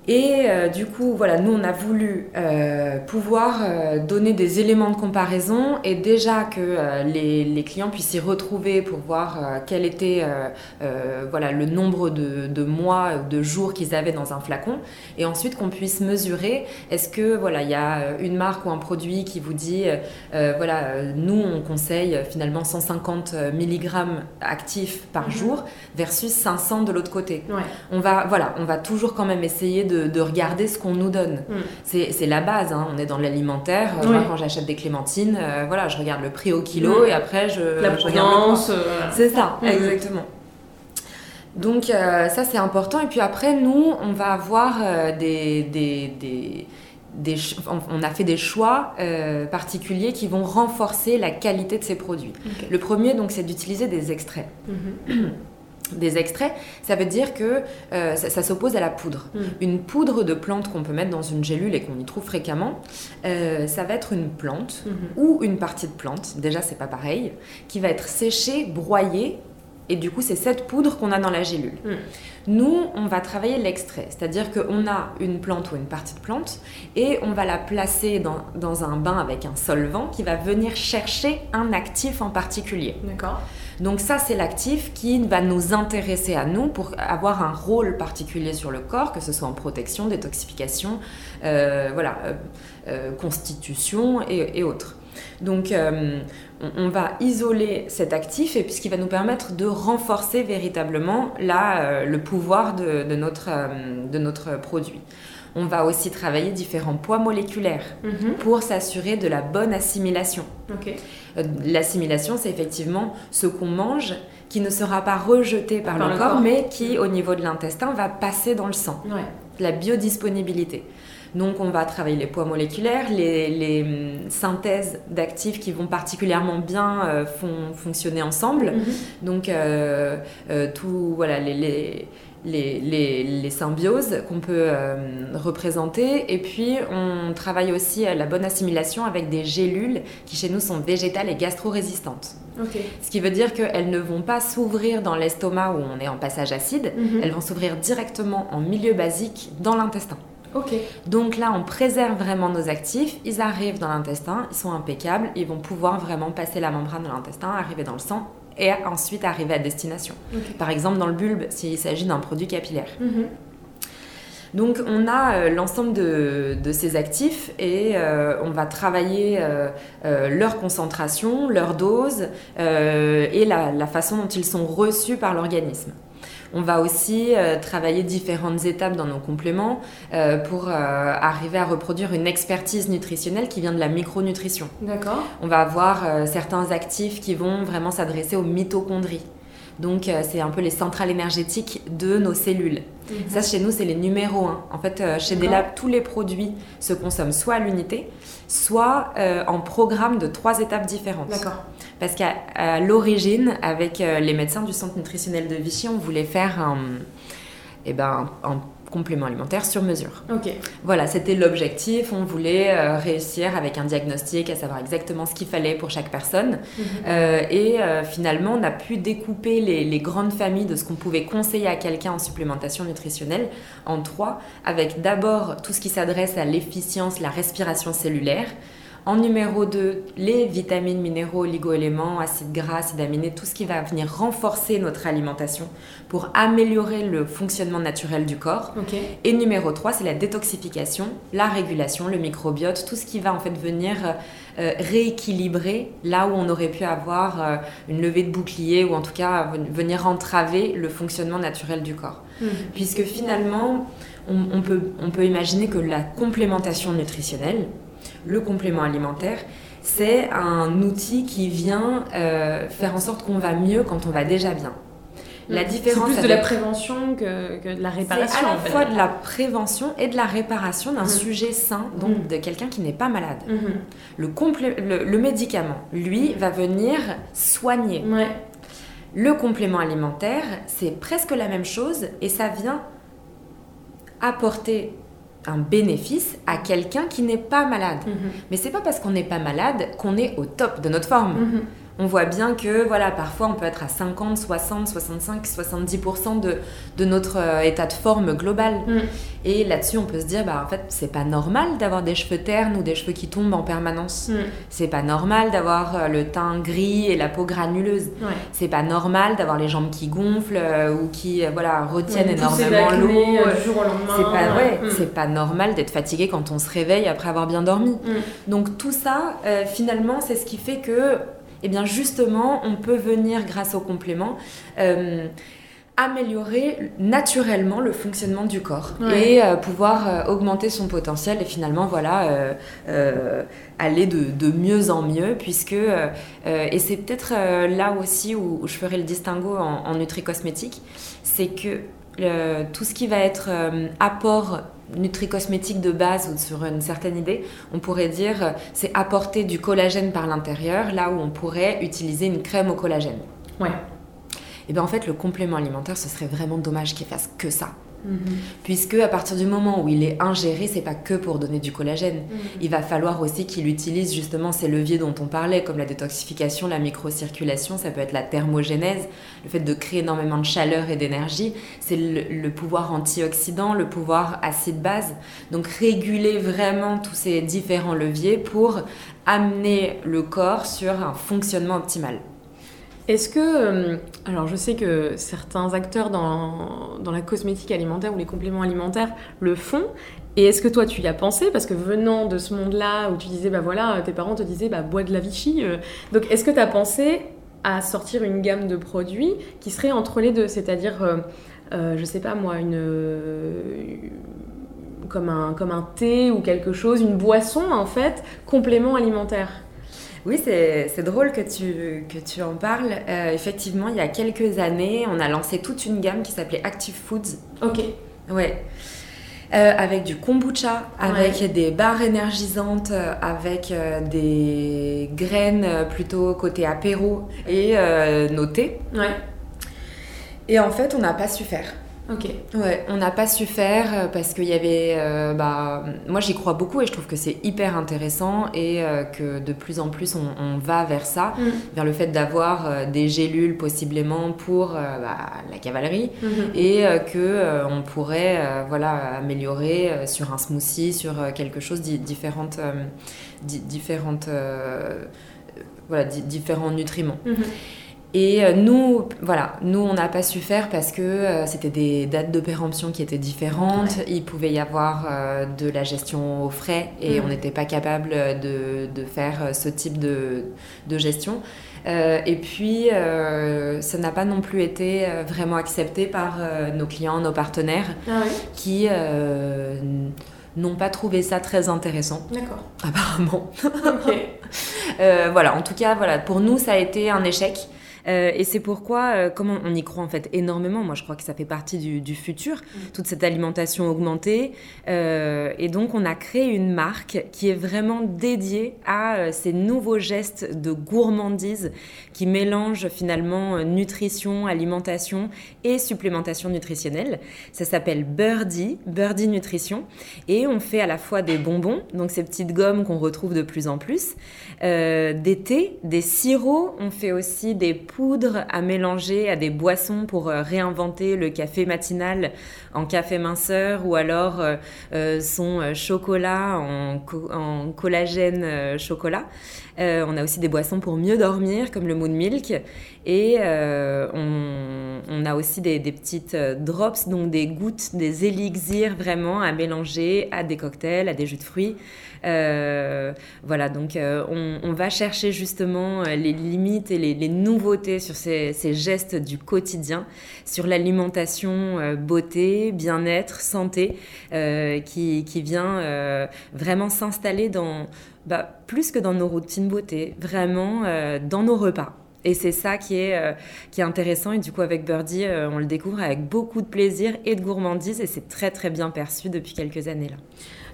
Et euh, du coup, voilà, nous, on a voulu euh, pouvoir euh, donner des éléments de comparaison et déjà que les, les, clients puissent s'y retrouver pour voir quel était voilà, le nombre de, de mois de jours qu'ils avaient dans un flacon. Et ensuite, qu'on puisse mesurer, est-ce que voilà, il y a une marque ou un produit qui vous dit, voilà, nous, on conseille finalement 150 mg actifs par mhm. jour versus 500 de l'autre côté. Ouais. On, va, voilà, on va toujours quand même essayer de de, regarder ce qu'on nous donne. Mm. C'est la base, hein. on est dans l'alimentaire. quand j'achète des clémentines, euh, voilà, je regarde le prix au kilo mm. et après je, La je regarde euh, C'est ça, mm. exactement. Donc euh, ça c'est important. Et puis après, nous, on va avoir des, des, des, on a fait des choix particuliers qui vont renforcer la qualité de ces produits. Le premier, donc, c'est d'utiliser des extraits. Mm-hmm. des extraits, ça veut dire que euh, ça, s'oppose à la poudre. Hmm. Une poudre de plante qu'on peut mettre dans une gélule et qu'on y trouve fréquemment, euh, ça va être une plante hmm. ou une partie de plante, déjà c'est pas pareil, qui va être séchée, broyée, et du coup c'est cette poudre qu'on a dans la gélule. Hmm. Nous, on va travailler l'extrait, c'est-à-dire qu'on a une plante ou une partie de plante et on va la placer dans, dans un bain avec un solvant qui va venir chercher un actif en particulier. D'accord. Donc ça, c'est l'actif qui va nous intéresser à nous pour avoir un rôle particulier sur le corps, que ce soit en protection, détoxification, euh, voilà, euh, euh, constitution et, autres. Donc on, va isoler cet actif et ce qui va nous permettre de renforcer véritablement le pouvoir de, notre, de notre produit. On va aussi travailler différents poids moléculaires mhm. pour s'assurer de la bonne assimilation. Euh, l'assimilation, c'est effectivement ce qu'on mange qui ne sera pas rejeté par, le, corps, mais qui, au niveau de l'intestin, va passer dans le sang. La biodisponibilité. Donc on va travailler les poids moléculaires, les, hum, synthèses d'actifs qui vont particulièrement bien euh, fonctionner ensemble. Mhm. Donc euh, tout, voilà, les, les, symbioses qu'on peut euh, représenter. Et puis, on travaille aussi à la bonne assimilation avec des gélules qui, chez nous, sont végétales et gastro-résistantes. Ce qui veut dire qu'elles ne vont pas s'ouvrir dans l'estomac où on est en passage acide, mhm. elles vont s'ouvrir directement en milieu basique dans l'intestin. Donc là, on préserve vraiment nos actifs, ils arrivent dans l'intestin, ils sont impeccables, ils vont pouvoir vraiment passer la membrane de l'intestin, arriver dans le sang et ensuite arriver à destination. Par exemple, dans le bulbe, s'il s'agit d'un produit capillaire. Mhm. Donc on a euh, l'ensemble de, ces actifs et euh, on va travailler euh, leur concentration, leur dose et la, façon dont ils sont reçus par l'organisme. On va aussi euh, travailler différentes étapes dans nos compléments euh, pour euh, arriver à reproduire une expertise nutritionnelle qui vient de la micronutrition. D'accord. On va avoir certains actifs qui vont vraiment s'adresser aux mitochondries. Donc, c'est un peu les centrales énergétiques de nos cellules. Mhm. Ça, chez nous, c'est les numéros 1. En fait, chez Delab, tous les produits se consomment soit à l'unité, soit en programme de trois étapes différentes. D'accord. Parce qu'à l'origine, avec euh, les médecins du centre nutritionnel de Vichy, on voulait faire un, eh ben, un complément alimentaire sur mesure. Ok. Voilà, c'était l'objectif. On voulait euh, réussir avec un diagnostic, à savoir exactement ce qu'il fallait pour chaque personne. Mhm. Euh, et finalement, on a pu découper les, les grandes familles de ce qu'on pouvait conseiller à quelqu'un en supplémentation nutritionnelle en trois, avec d'abord tout ce qui s'adresse à l'efficience, la respiration cellulaire. En numéro 2, les vitamines, minéraux, oligo-éléments, acides gras, acides aminés, tout ce qui va venir renforcer notre alimentation pour améliorer le fonctionnement naturel du corps. Et numéro 3, c'est la détoxification, la régulation, le microbiote, tout ce qui va en fait venir euh, rééquilibrer là où on aurait pu avoir euh, une levée de bouclier ou en tout cas venir entraver le fonctionnement naturel du corps. Mhm. Puisque finalement, on, peut, on peut imaginer que la complémentation nutritionnelle, le complément alimentaire, c'est un outil qui vient euh, faire en sorte qu'on va mieux quand on va déjà bien. La différence. C'est plus de la prévention que, de la réparation. C'est à la fois de la prévention et de la réparation d'un mhm. sujet sain, donc mhm. de quelqu'un qui n'est pas malade. Mhm. le, le, médicament, lui, va venir soigner. Le complément alimentaire, c'est presque la même chose et ça vient apporter un bénéfice à quelqu'un qui n'est pas malade. Mais mhm. Mais c'est pas parce qu'on n'est pas malade qu'on est au top de notre forme. Mhm. On voit bien que voilà, parfois on peut être à 50, 60, 65, 70% de, de notre euh, état de forme global. Mm. Et là-dessus, on peut se dire, bah, en fait, c'est pas normal d'avoir des cheveux ternes ou des cheveux qui tombent en permanence. Mm. C'est pas normal d'avoir euh, le teint gris et la peau granuleuse. C'est pas normal d'avoir les jambes qui gonflent euh, ou qui voilà, retiennent énormément l'eau. C'est pas, ouais, mm. c'est pas normal d'être fatigué quand on se réveille après avoir bien dormi. Donc tout ça, finalement, c'est ce qui fait que et eh bien justement, on peut venir, grâce au complément, euh, améliorer naturellement le fonctionnement du corps et euh, pouvoir euh, augmenter son potentiel et finalement voilà aller de, mieux en mieux puisque et c'est peut-être là aussi où, je ferai le distinguo en, en nutri-cosmétique c'est que tout ce qui va être apport nutri-cosmétique de base ou sur une certaine idée, on pourrait dire euh, c'est apporter du collagène par l'intérieur, là où on pourrait utiliser une crème au collagène. Ouais. Et bien en fait, le complément alimentaire, ce serait vraiment dommage qu'il fasse que ça. Mhm. Puisque à partir du moment où il est ingéré, c'est pas que pour donner du collagène. Mhm. Il va falloir aussi qu'il utilise justement ces leviers dont on parlait, comme la détoxification, la microcirculation, ça peut être la thermogénèse, le fait de créer énormément de chaleur et d'énergie. C'est le, pouvoir antioxydant, le pouvoir acide-base. Donc réguler vraiment tous ces différents leviers pour amener le corps sur un fonctionnement optimal. Est-ce que, euh, alors je sais que certains acteurs dans, dans, la cosmétique alimentaire ou les compléments alimentaires le font, et est-ce que toi tu y as pensé? Parce que venant de ce monde-là où tu disais, bah voilà, tes parents te disaient, bah bois de la Vichy, euh, donc est-ce que tu as pensé à sortir une gamme de produits qui serait entre les deux? C'est-à-dire, euh, je sais pas moi, une. comme un, comme un thé ou quelque chose, une boisson en fait, complément alimentaire oui, c'est drôle que tu, que tu en parles. Euh, effectivement, il y a quelques années, on a lancé toute une gamme qui s'appelait Active Foods. Ok. Ouais. Euh, avec du kombucha, avec des barres énergisantes, euh, avec des graines plutôt côté apéro et nos thés. Ouais. Et en fait, on n'a pas su faire. Ok. Ouais, on n'a pas su faire euh, parce qu'il y avait. Euh, bah, moi, j'y crois beaucoup et je trouve que c'est hyper intéressant et euh, que de plus en plus on, va vers ça, mm. vers le fait d'avoir des gélules possiblement pour bah, la cavalerie mm-hmm. et que on pourrait voilà améliorer sur un smoothie, sur quelque chose différentes, différentes voilà différents nutriments. Mm-hmm. Et euh, nous, voilà, nous, on n'a pas su faire parce que euh, c'était des dates de péremption qui étaient différentes. Il pouvait y avoir euh, de la gestion au frais et mm. on n'était pas capable de, de, faire ce type de, de gestion. et puis, ça n'a pas non plus été vraiment accepté par nos clients, nos partenaires, ah qui n'ont pas trouvé ça très intéressant. D'accord. Apparemment. Ok. voilà, en tout cas, voilà, pour nous, ça a été un échec. Euh, et c'est pourquoi, euh, comment on y croit en fait énormément, moi je crois que ça fait partie du, futur, mm. toute cette alimentation augmentée. Euh, et donc on a créé une marque qui est vraiment dédiée à ces nouveaux gestes de gourmandise qui mélangent finalement nutrition, alimentation et supplémentation nutritionnelle. Ça s'appelle Birdie, Birdie Nutrition. Et on fait à la fois des bonbons, donc ces petites gommes qu'on retrouve de plus en plus, des thés, des sirops, on fait aussi des poudre à mélanger à des boissons pour euh, réinventer le café matinal en café minceur ou alors euh, euh, son chocolat en, collagène chocolat. on a aussi des boissons pour mieux dormir comme le moon milk et on, a aussi des, petites drops, donc des gouttes, des élixirs vraiment à mélanger à des cocktails, à des jus de fruits. Voilà, donc on, va chercher justement les limites et les nouveautés sur ces, gestes du quotidien, sur l'alimentation, euh, beauté, bien-être, santé, euh, qui, vient euh, vraiment s'installer dans, bah, plus que dans nos routines beauté, vraiment dans nos repas. Et c'est ça qui est, qui est intéressant. Et du coup, avec Birdie, on le découvre avec beaucoup de plaisir et de gourmandise. Et c'est très, très bien perçu depuis quelques années là.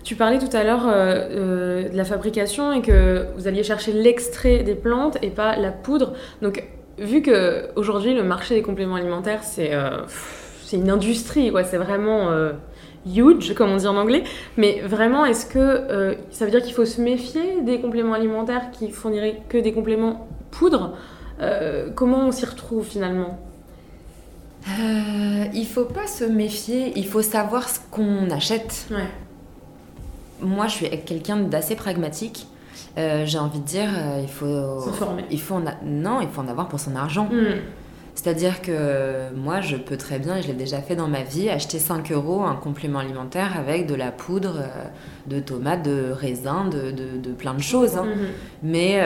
Tu parlais tout à l'heure de la fabrication et que vous alliez chercher l'extrait des plantes et pas la poudre. Donc, vu que aujourd'hui le marché des compléments alimentaires c'est euh, une industrie quoi, c'est vraiment euh, huge comme on dit en anglais. Mais vraiment, est-ce que euh, ça veut dire qu'il faut se méfier des compléments alimentaires qui fourniraient que des compléments poudre? comment on s'y retrouve finalement? Euh, il faut pas se méfier, il faut savoir ce qu'on achète. Moi, je suis quelqu'un d'assez pragmatique. Euh, j'ai envie de dire, euh, il faut. Il faut Non, il faut en avoir pour son argent. Hmm. C'est-à-dire que moi, je peux très bien, et je l'ai déjà fait dans ma vie, acheter 5 euros un complément alimentaire avec de la poudre euh, de tomates, de raisins, de, de, plein de choses. Hein. Hmm. Mais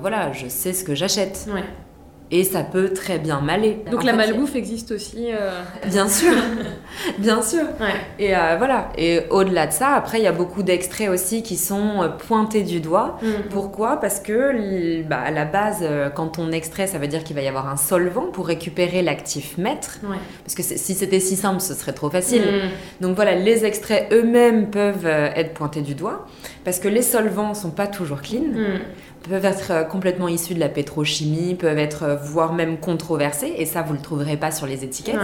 voilà, je sais ce que j'achète. Ouais et ça peut très bien m'aller. Donc la malbouffe existe aussi euh, Bien sûr, bien sûr. Et euh, voilà. Et au-delà de ça, après, il y a beaucoup d'extraits aussi qui sont euh, pointés du doigt. Mm. Pourquoi? Parce que bah, à la base, quand on extrait, ça veut dire qu'il va y avoir un solvant pour récupérer l'actif maître. Parce que si c'était si simple, ce serait trop facile. Mm. Donc voilà, les extraits eux-mêmes peuvent être pointés du doigt parce que les solvants sont pas toujours clean. Mm peuvent être euh, complètement issus de la pétrochimie, peuvent être euh, voire même controversés, et ça vous le trouverez pas sur les étiquettes.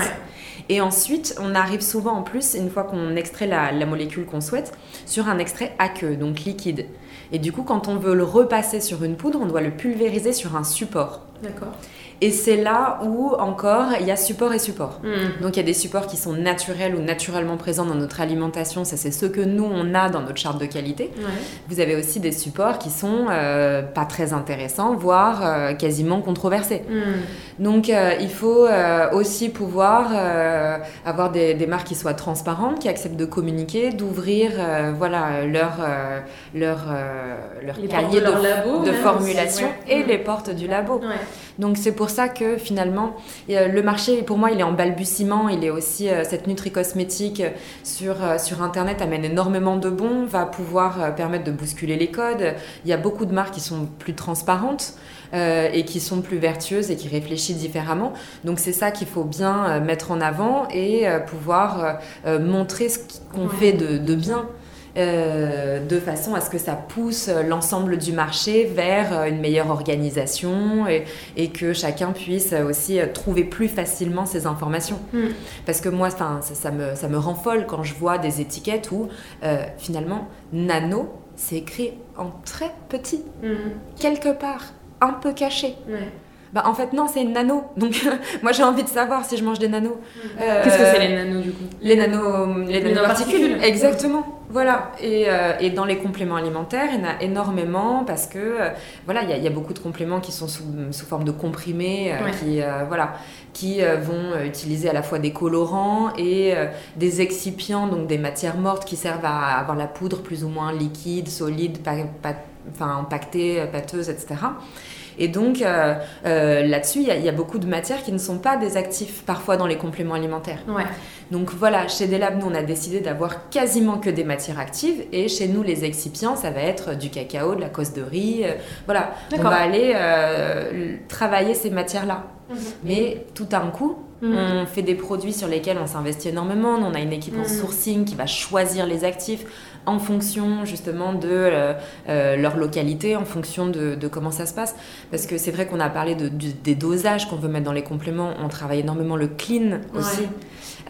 Et ensuite, on arrive souvent en plus, une fois qu'on extrait la, la molécule qu'on souhaite, sur un extrait aqueux, donc liquide. Et du coup, quand on veut le repasser sur une poudre, on doit le pulvériser sur un support. D'accord. Et c'est là où encore il y a support et support. Hmm. Donc il y a des supports qui sont naturels ou naturellement présents dans notre alimentation, ça c'est ce que nous on a dans notre charte de qualité. Vous avez aussi des supports qui sont euh, pas très intéressants, voire euh, quasiment controversés. Hmm. Donc euh, il faut aussi pouvoir avoir des, des, marques qui soient transparentes, qui acceptent de communiquer, d'ouvrir voilà leur leur leur cahier de, de, formulation et les portes du labo. Donc c'est pour ça que finalement, le marché, pour moi, il est en balbutiement. Il est aussi, euh, cette nutri-cosmétique sur, euh, sur Internet amène énormément de bons, va pouvoir euh, permettre de bousculer les codes. Il y a beaucoup de marques qui sont plus transparentes. et qui sont plus vertueuses et qui réfléchissent différemment. Donc c'est ça qu'il faut bien mettre en avant et pouvoir montrer ce qu'on fait de, de bien. Euh, de façon à ce que ça pousse l'ensemble du marché vers euh, une meilleure organisation et, que chacun puisse aussi trouver plus facilement ces informations. Hmm. Parce que moi, ça, ça, me, ça me rend folle quand je vois des étiquettes où euh, finalement, nano, c'est écrit en très petit, hmm. quelque part, un peu caché. Bah, en fait, non, c'est une nano. Donc, moi, j'ai envie de savoir si je mange des nanos. Euh, Qu'est-ce que c'est les nanos, du coup? Les nanos, les, nanoparticules. Exactement. Voilà. Et, euh, et, dans les compléments alimentaires, il y en a énormément parce que, euh, voilà, il y, a beaucoup de compléments qui sont sous, sous forme de comprimés, qui, voilà, qui vont utiliser à la fois des colorants et des excipients, donc des matières mortes qui servent à avoir la poudre plus ou moins liquide, solide, enfin, empaquetée, pâteuse, etc. Et donc euh, euh, là-dessus, il y, a beaucoup de matières qui ne sont pas des actifs parfois dans les compléments alimentaires. Donc voilà, chez Delab, nous, on a décidé d'avoir quasiment que des matières actives. Et chez nous, les excipients, ça va être du cacao, de la cosse de riz. Euh, voilà, on va aller travailler ces matières-là. Mhm. Mais tout à un coup, mhm. On fait des produits sur lesquels on s'investit énormément. On a une équipe en mhm. sourcing qui va choisir les actifs en fonction justement de euh, euh, leur localité, en fonction de, comment ça se passe. Parce que c'est vrai qu'on a parlé de, des dosages qu'on veut mettre dans les compléments. On travaille énormément le clean aussi.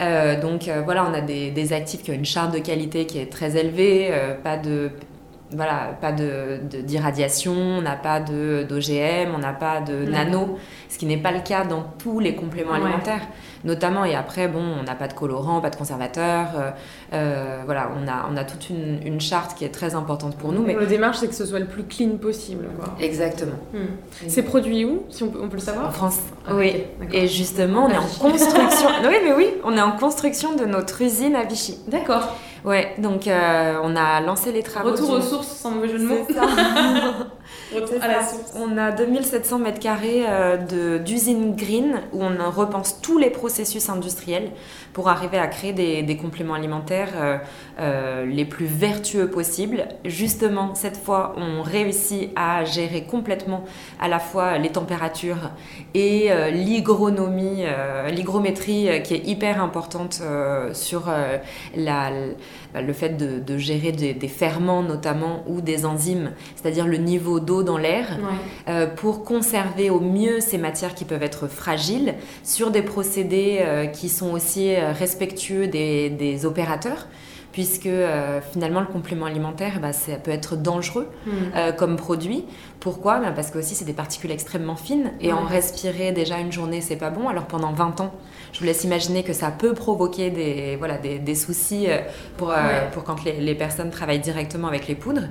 Euh, donc voilà, on a des, actifs qui ont une charte de qualité qui est très élevée, pas de voilà, pas d'irradiation, de, on n'a pas d'OGM, on n'a pas de nano, ce qui n'est pas le cas dans tous les compléments alimentaires notamment. Et après, bon, on n'a pas de colorant, pas de conservateur. Euh, euh, voilà, on a, on a toute une, une, charte qui est très importante pour nous. Mais... La démarche, c'est que ce soit le plus clean possible. Exactement. Hmm. C'est produit où, si on peut, on peut, le savoir En France. Ah, oui. Et justement, on est en construction. oui, mais oui, on est en construction de notre usine à Vichy. D'accord. Ouais, donc euh, on a lancé les travaux. Retour aux sources, sans mauvais jeu de mots. à la source. On a 2700 mètres carrés d'usine green où on repense tous les processus industriels pour arriver à créer des, compléments alimentaires euh, euh, les plus vertueux possibles. Justement, cette fois, on réussit à gérer complètement à la fois les températures et euh, l'hygronomie, l'hygrométrie qui est hyper importante sur la bah, le fait de, gérer des, ferments notamment ou des enzymes, c'est-à-dire le niveau d'eau dans l'air, euh, pour conserver au mieux ces matières qui peuvent être fragiles sur des procédés euh, qui sont aussi euh, respectueux des, opérateurs puisque euh, finalement le complément alimentaire, bah, ça peut être dangereux Hmm. euh, comme produit. Pourquoi? Ben, Parce que aussi c'est des particules extrêmement fines et en respirer déjà une journée c'est pas bon. Alors pendant 20 ans, je vous laisse imaginer que ça peut provoquer des, voilà, des, des soucis euh, pour, euh, pour quand les, les personnes travaillent directement avec les poudres.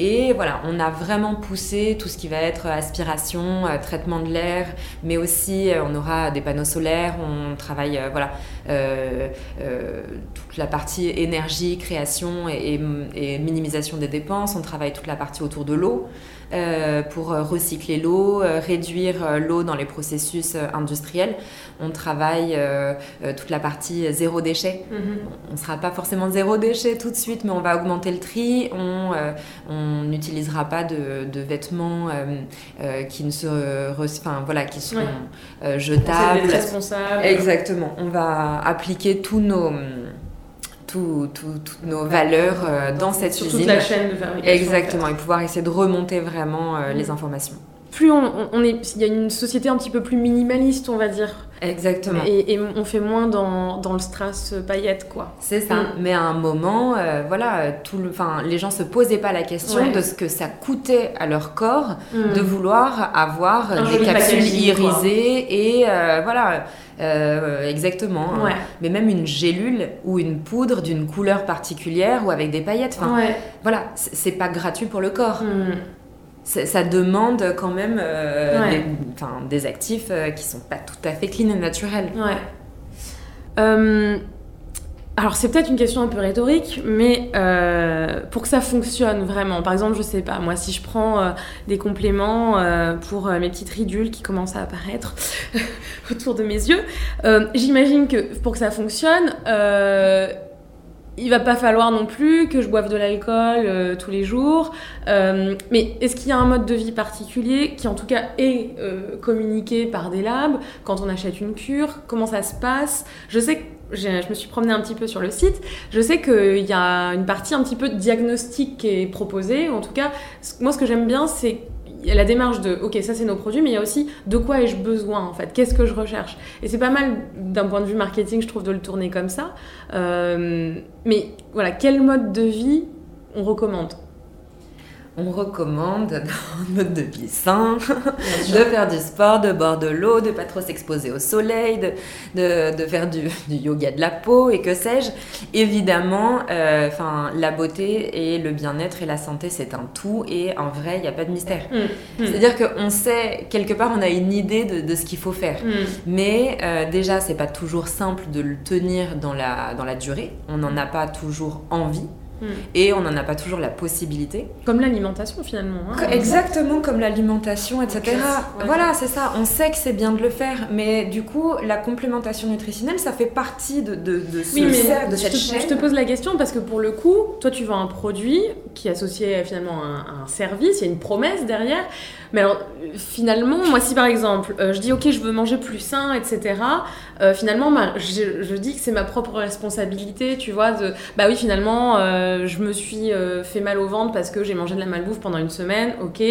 Et voilà, on a vraiment poussé tout ce qui va être aspiration, euh, traitement de l'air, mais aussi on aura des panneaux solaires, on travaille voilà, euh, euh, toute la partie énergie, création et, et- et minimisation des dépenses, on travaille toute la partie autour de l'eau. Euh, pour euh, recycler l'eau, euh, réduire l'eau dans les processus industriels. On travaille toute la partie zéro déchet. Mhm. On ne sera pas forcément zéro déchet tout de suite, mais on va augmenter le tri. On n'utilisera pas de, de vêtements qui ne se, enfin voilà, qui seront Ouais. jetables. responsable. Exactement. On va appliquer tous nos, tous- toutes nos valeurs euh, dans cette Sur usine. toute la chaîne de fabrication. Exactement, et pouvoir essayer de remonter vraiment euh, Mm. les informations. Plus on, est, il y a une société un petit peu plus minimaliste, on va dire, Exactement. et, et on fait moins dans, dans le strass paillette, quoi. C'est ça. Mm. Mais à un moment, euh, voilà, tout le, les gens se posaient pas la question Ouais. de ce que ça coûtait à leur corps Mm. de vouloir avoir Un des capsules quoi. irisées et euh, voilà, euh, exactement. hein. Ouais. Mais même une gélule ou une poudre d'une couleur particulière ou avec des paillettes. Enfin, Ouais. voilà, c'est c'est pas gratuit pour le corps. Mm. Ça demande quand même euh, Ouais. des, actifs euh, qui sont pas tout à fait clean et naturels. Ouais. Euh, alors c'est peut-être une question un peu rhétorique, mais euh, pour que ça fonctionne vraiment, par exemple, je sais pas, moi si je prends euh, des compléments pour mes petites ridules qui commencent à apparaître autour de mes yeux, j'imagine que pour que ça fonctionne, il va pas falloir non plus que je boive de l'alcool euh, tous les jours. Euh, mais est-ce qu'il y a un mode de vie particulier qui en tout cas est euh, communiqué par des labs quand on achète une cure? Comment ça se passe? Je sais que je me suis promenée un petit peu sur le site. Je sais qu'il y a une partie un petit peu de diagnostic qui est proposée. En tout cas, moi ce que j'aime bien c'est y a la démarche de ok ça c'est nos produits mais il y a aussi de quoi ai-je besoin en fait? Qu'est-ce que je recherche? Et c'est pas mal d'un point de vue marketing je trouve de le tourner comme ça. Euh, mais voilà quel mode de vie on recommande? On recommande dans un mode de vie sain, de faire du sport, de boire de l'eau, de pas trop s'exposer au soleil, de, de, de faire du, du yoga de la peau et que sais-je. Évidemment, euh, la beauté et le bien-être et la santé, c'est un tout et en vrai, il n'y a pas de mystère. Mm, mm, C'est-à-dire qu'on sait, quelque part, on a une idée de, de ce qu'il faut faire. mm. Mais euh, déjà, c'est pas toujours simple de le tenir dans la, dans la durée. On n'en a pas toujours envie Mm. et on n'en a pas toujours la possibilité. comme l'alimentation finalement hein. Exactement comme l'alimentation, etc. ouais. Voilà, c'est ça. On sait que c'est bien de le faire, mais du coup, la complémentation nutritionnelle, ça fait partie de, de, de ce Oui, mais de je cette te, chaîne. je te pose la question parce que pour le coup, toi tu vends un produit qui est associé finalement à un, à un service, il y a une promesse derrière. Mais alors finalement, moi si par exemple euh, je dis ok je veux manger plus sain, etc. euh, finalement je, dis que c'est ma propre responsabilité, tu vois, de bah oui finalement euh, je me suis fait mal au ventre parce que j'ai mangé de la malbouffe pendant une semaine, ok,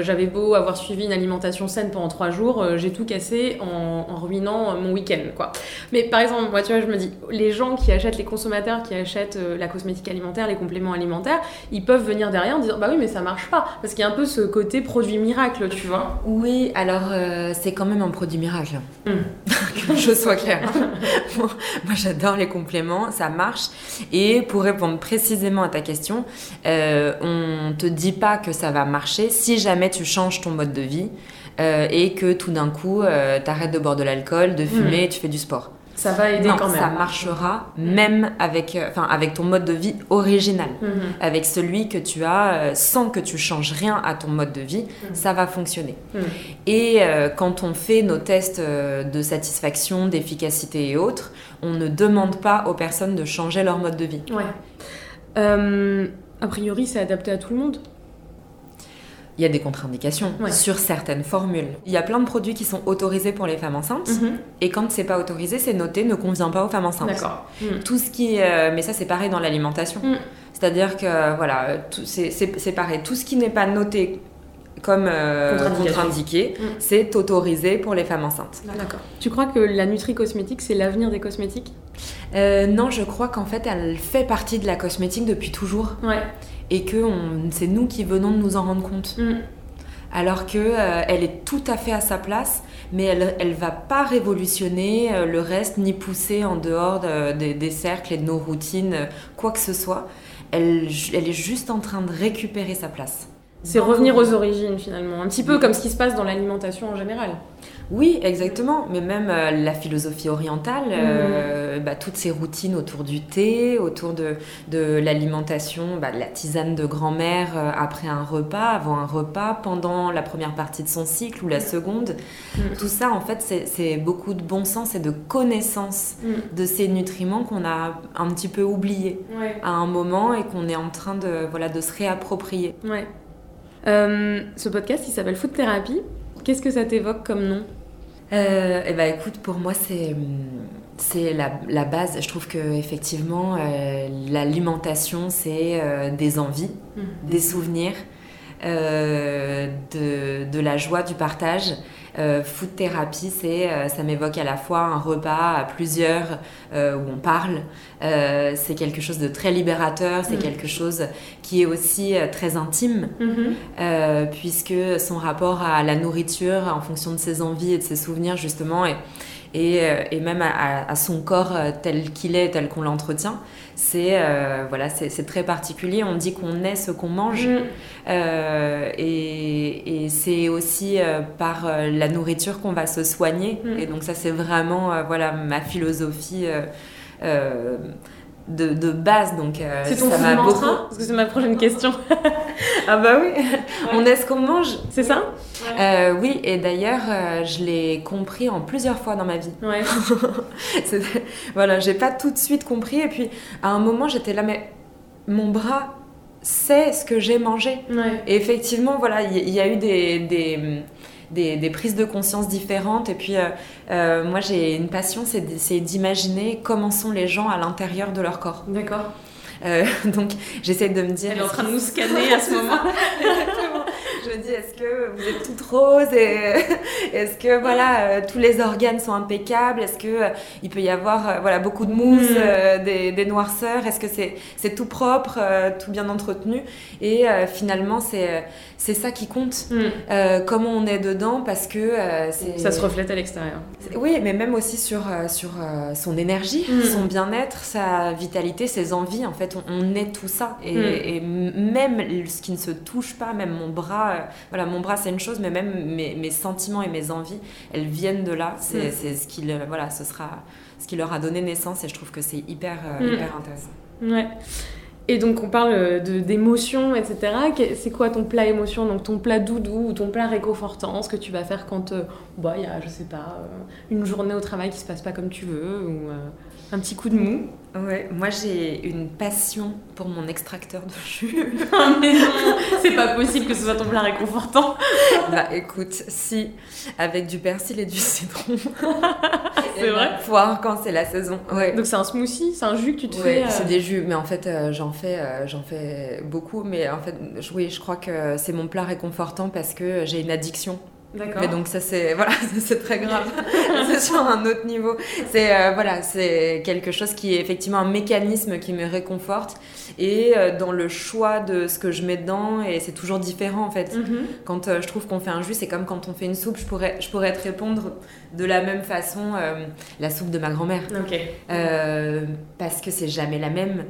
j'avais beau avoir suivi une alimentation saine pendant trois jours, j'ai tout cassé en, en ruinant mon week-end quoi. Mais par exemple, moi, tu vois, je me dis, les gens qui achètent, les consommateurs qui achètent la cosmétique alimentaire, les compléments alimentaires, ils peuvent venir derrière en disant, bah oui, mais ça marche pas. Parce qu'il y a un peu ce côté produit miracle, tu vois. Oui, alors euh, c'est quand même un produit miracle. Mm. que je sois claire. Bon, moi j'adore les compléments, ça marche. Et pour répondre précisément à ta question, euh, on te dit pas que ça va marcher si jamais tu changes ton mode de vie euh, et que tout d'un coup euh, t'arrêtes de boire de l'alcool, de fumer, et tu fais du sport. Ça va aider non, quand même. ça marchera même avec, euh, enfin, avec ton mode de vie original. Mhm. Avec celui que tu as euh, sans que tu changes rien à ton mode de vie, Mhm. ça va fonctionner. Mhm. Et euh, quand on fait nos tests de satisfaction, d'efficacité et autres, on ne demande pas aux personnes de changer leur mode de vie. Ouais. Euh, a priori, c'est adapté à tout le monde. Il y a des contre-indications Ouais. sur certaines formules. Il y a plein de produits qui sont autorisés pour les femmes enceintes, et quand c'est pas autorisé, c'est noté ne convient pas aux femmes enceintes. D'accord. Mhm. Tout ce qui, euh, mais ça c'est pareil dans l'alimentation. Mm. C'est-à-dire que voilà, tout- c'est- pareil. Tout ce qui n'est pas noté comme euh, contre-indiqué, Mm. c'est autorisé pour les femmes enceintes. D'accord. Tu crois que la nutri-cosmétique, c'est l'avenir des cosmétiques? Euh, non, je crois qu'en fait, elle fait partie de la cosmétique depuis toujours Ouais. Et que c'est nous qui venons de nous en rendre compte. Mm. Alors que euh, elle est tout à fait à sa place, mais elle, elle va pas révolutionner euh, le reste ni pousser en dehors de- des- des cercles et de nos routines, euh, quoi que ce soit. Elle, elle est juste en train de récupérer sa place. C'est revenir aux origines finalement, un petit peu comme ce qui se passe dans l'alimentation en général. Oui, exactement. Mais même euh, la philosophie orientale, euh, bah, toutes ces routines autour du thé, autour de, de l'alimentation, bah, de la tisane de grand-mère euh, après un repas, avant un repas, pendant la première partie de son cycle ou la seconde. Mm. Tout ça, en fait, c'est- beaucoup de bon sens et de connaissance Mm. de ces nutriments qu'on a un petit peu oubliés Ouais. à un moment et qu'on est en train de, voilà, de se réapproprier. Ouais. Ce podcast, il s'appelle Food Therapy. Qu'est-ce que ça t'évoque comme nom? Euh, eh ben, écoute, pour moi, c'est c'est la, la base. Je trouve que effectivement, euh, l'alimentation, c'est euh, des envies, des souvenirs, euh, de, de la joie, du partage. Euh, food thérapie, c'est euh, ça m'évoque à la fois un repas à plusieurs où on parle. C'est quelque chose de très libérateur. C'est Mm. quelque chose qui est aussi très intime. Mhm. Euh, puisque son rapport à la nourriture, en fonction de ses envies et de ses souvenirs justement, et, et, et même à, à- son corps tel qu'il est, tel qu'on l'entretient, c'est euh, voilà, c'est très particulier. On dit qu'on est ce qu'on mange, Mm. euh, et, et c'est aussi euh, par la nourriture qu'on va se soigner. Mm. Et donc ça, c'est vraiment voilà ma philosophie. De, de base, donc euh, C'est ton ça m'a beaucoup. Parce que c'est ma prochaine question. Ah bah oui, on est ce qu'on mange. C'est ça Euh, oui, et d'ailleurs, euh, je l'ai compris en plusieurs fois dans ma vie. Ouais. Voilà, j'ai pas tout de suite compris. Et puis, à un moment, j'étais là, mais mon bras sait ce que j'ai mangé. Ouais. Et effectivement, voilà, il y, y a eu des, des, des- des prises de conscience différentes. Et puis, euh, euh, moi, j'ai une passion, c'est d'imaginer comment sont les gens à l'intérieur de leur corps. D'accord. Euh, donc, j'essaie de me dire. Elle est en train de nous scanner à ce moment. Je me dis, est-ce que vous êtes toute rose et est-ce que voilà euh, tous les organes sont impeccables? Est-ce que euh, il peut y avoir euh, voilà beaucoup de mousse, Mm. des, des noirceurs? Est-ce que c'est c'est tout propre, tout bien entretenu? Et finalement, c'est c'est ça qui compte. Mm. Euh, comment on est dedans parce que Ça se reflète à l'extérieur. Oui, mais même aussi sur, sur son énergie, Mm. son bien-être, sa vitalité, ses envies. En fait, on, on est tout ça. Et, même ce qui ne se touche pas, même mon bras, voilà, mon bras c'est une chose, mais même mes, mes sentiments et mes envies, elles viennent de là. C'est Mm. c'est ce qui, le- voilà, ce sera ce qui leur a donné naissance. Et je trouve que c'est hyper, euh, Mm. hyper intéressant. Ouais. Et donc on parle euh, de d'émotions, etc. C'est quoi ton plat émotion? Donc ton plat doudou ou ton plat réconfortant Ce que tu vas faire quand euh, bah, il y a, je sais pas, euh, une journée au travail qui se passe pas comme tu veux ou euh, un petit coup de mou. Ouais, moi j'ai une passion pour mon extracteur de jus. Ah, mais non, c'est pas possible que ce soit ton plat réconfortant. bah écoute, si, avec du persil et du citron. C'est vrai Poire quand c'est la saison. Ouais. Donc c'est un smoothie, c'est un jus que tu te Ouais, fais. euh, c'est des jus, mais en fait euh, j'en fais, euh, j'en fais beaucoup, mais en fait oui, je crois que c'est mon plat réconfortant parce que j'ai une addiction. D'accord. Mais donc ça c'est voilà, c'est très grave. c'est sur un autre niveau. C'est euh, voilà, c'est quelque chose qui est effectivement un mécanisme qui me réconforte et euh, dans le choix de ce que je mets dedans et c'est toujours différent en fait. Mhm. Quand euh, je trouve qu'on fait un jus, c'est comme quand on fait une soupe. Je pourrais, je pourrais te répondre de la même façon la soupe de ma grand-mère. Ok. Parce que c'est jamais la même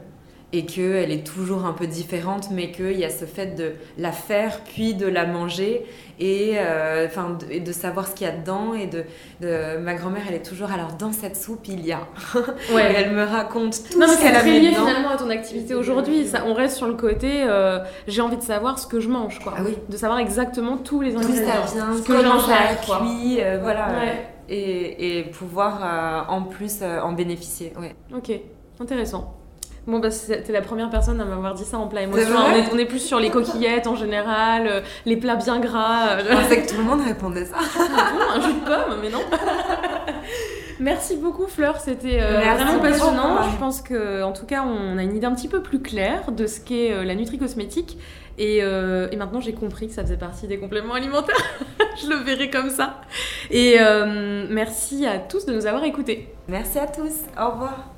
et qu'elle est toujours un peu différente, mais qu'il y a ce fait de la faire puis de la manger et, euh, enfin, de, et de savoir ce qu'il y a dedans. Et de, de- ma grand-mère, elle est toujours alors dans cette soupe il y a. Ouais. elle me raconte tout Non mais ce qu'elle a très lié dedans. finalement à ton activité aujourd'hui. Ça, on reste sur le côté. euh, j'ai envie de savoir ce que je mange, quoi. Ah oui. De savoir exactement tous les ingrédients. ça vient, ce que comment j'en ça a fais, quoi. cuit, euh, voilà. Ouais. Et, et pouvoir euh, en plus en bénéficier. Ouais. Ok, intéressant. Bon, bah, t'es la première personne à m'avoir dit ça en plat émotion. On est, on est plus sur les coquillettes en général, euh, les plats bien gras. Je euh, pensais que tout le monde répondait ça. bon, un jus de pomme, mais non. Merci beaucoup Fleur, c'était euh, vraiment passionnant. Je pense que en tout cas on a une idée un petit peu plus claire de ce qu'est euh, la nutri-cosmétique. Et, euh, et maintenant j'ai compris que ça faisait partie des compléments alimentaires. Je le verrai comme ça. Et merci à tous de nous avoir écoutés. Merci à tous. Au revoir.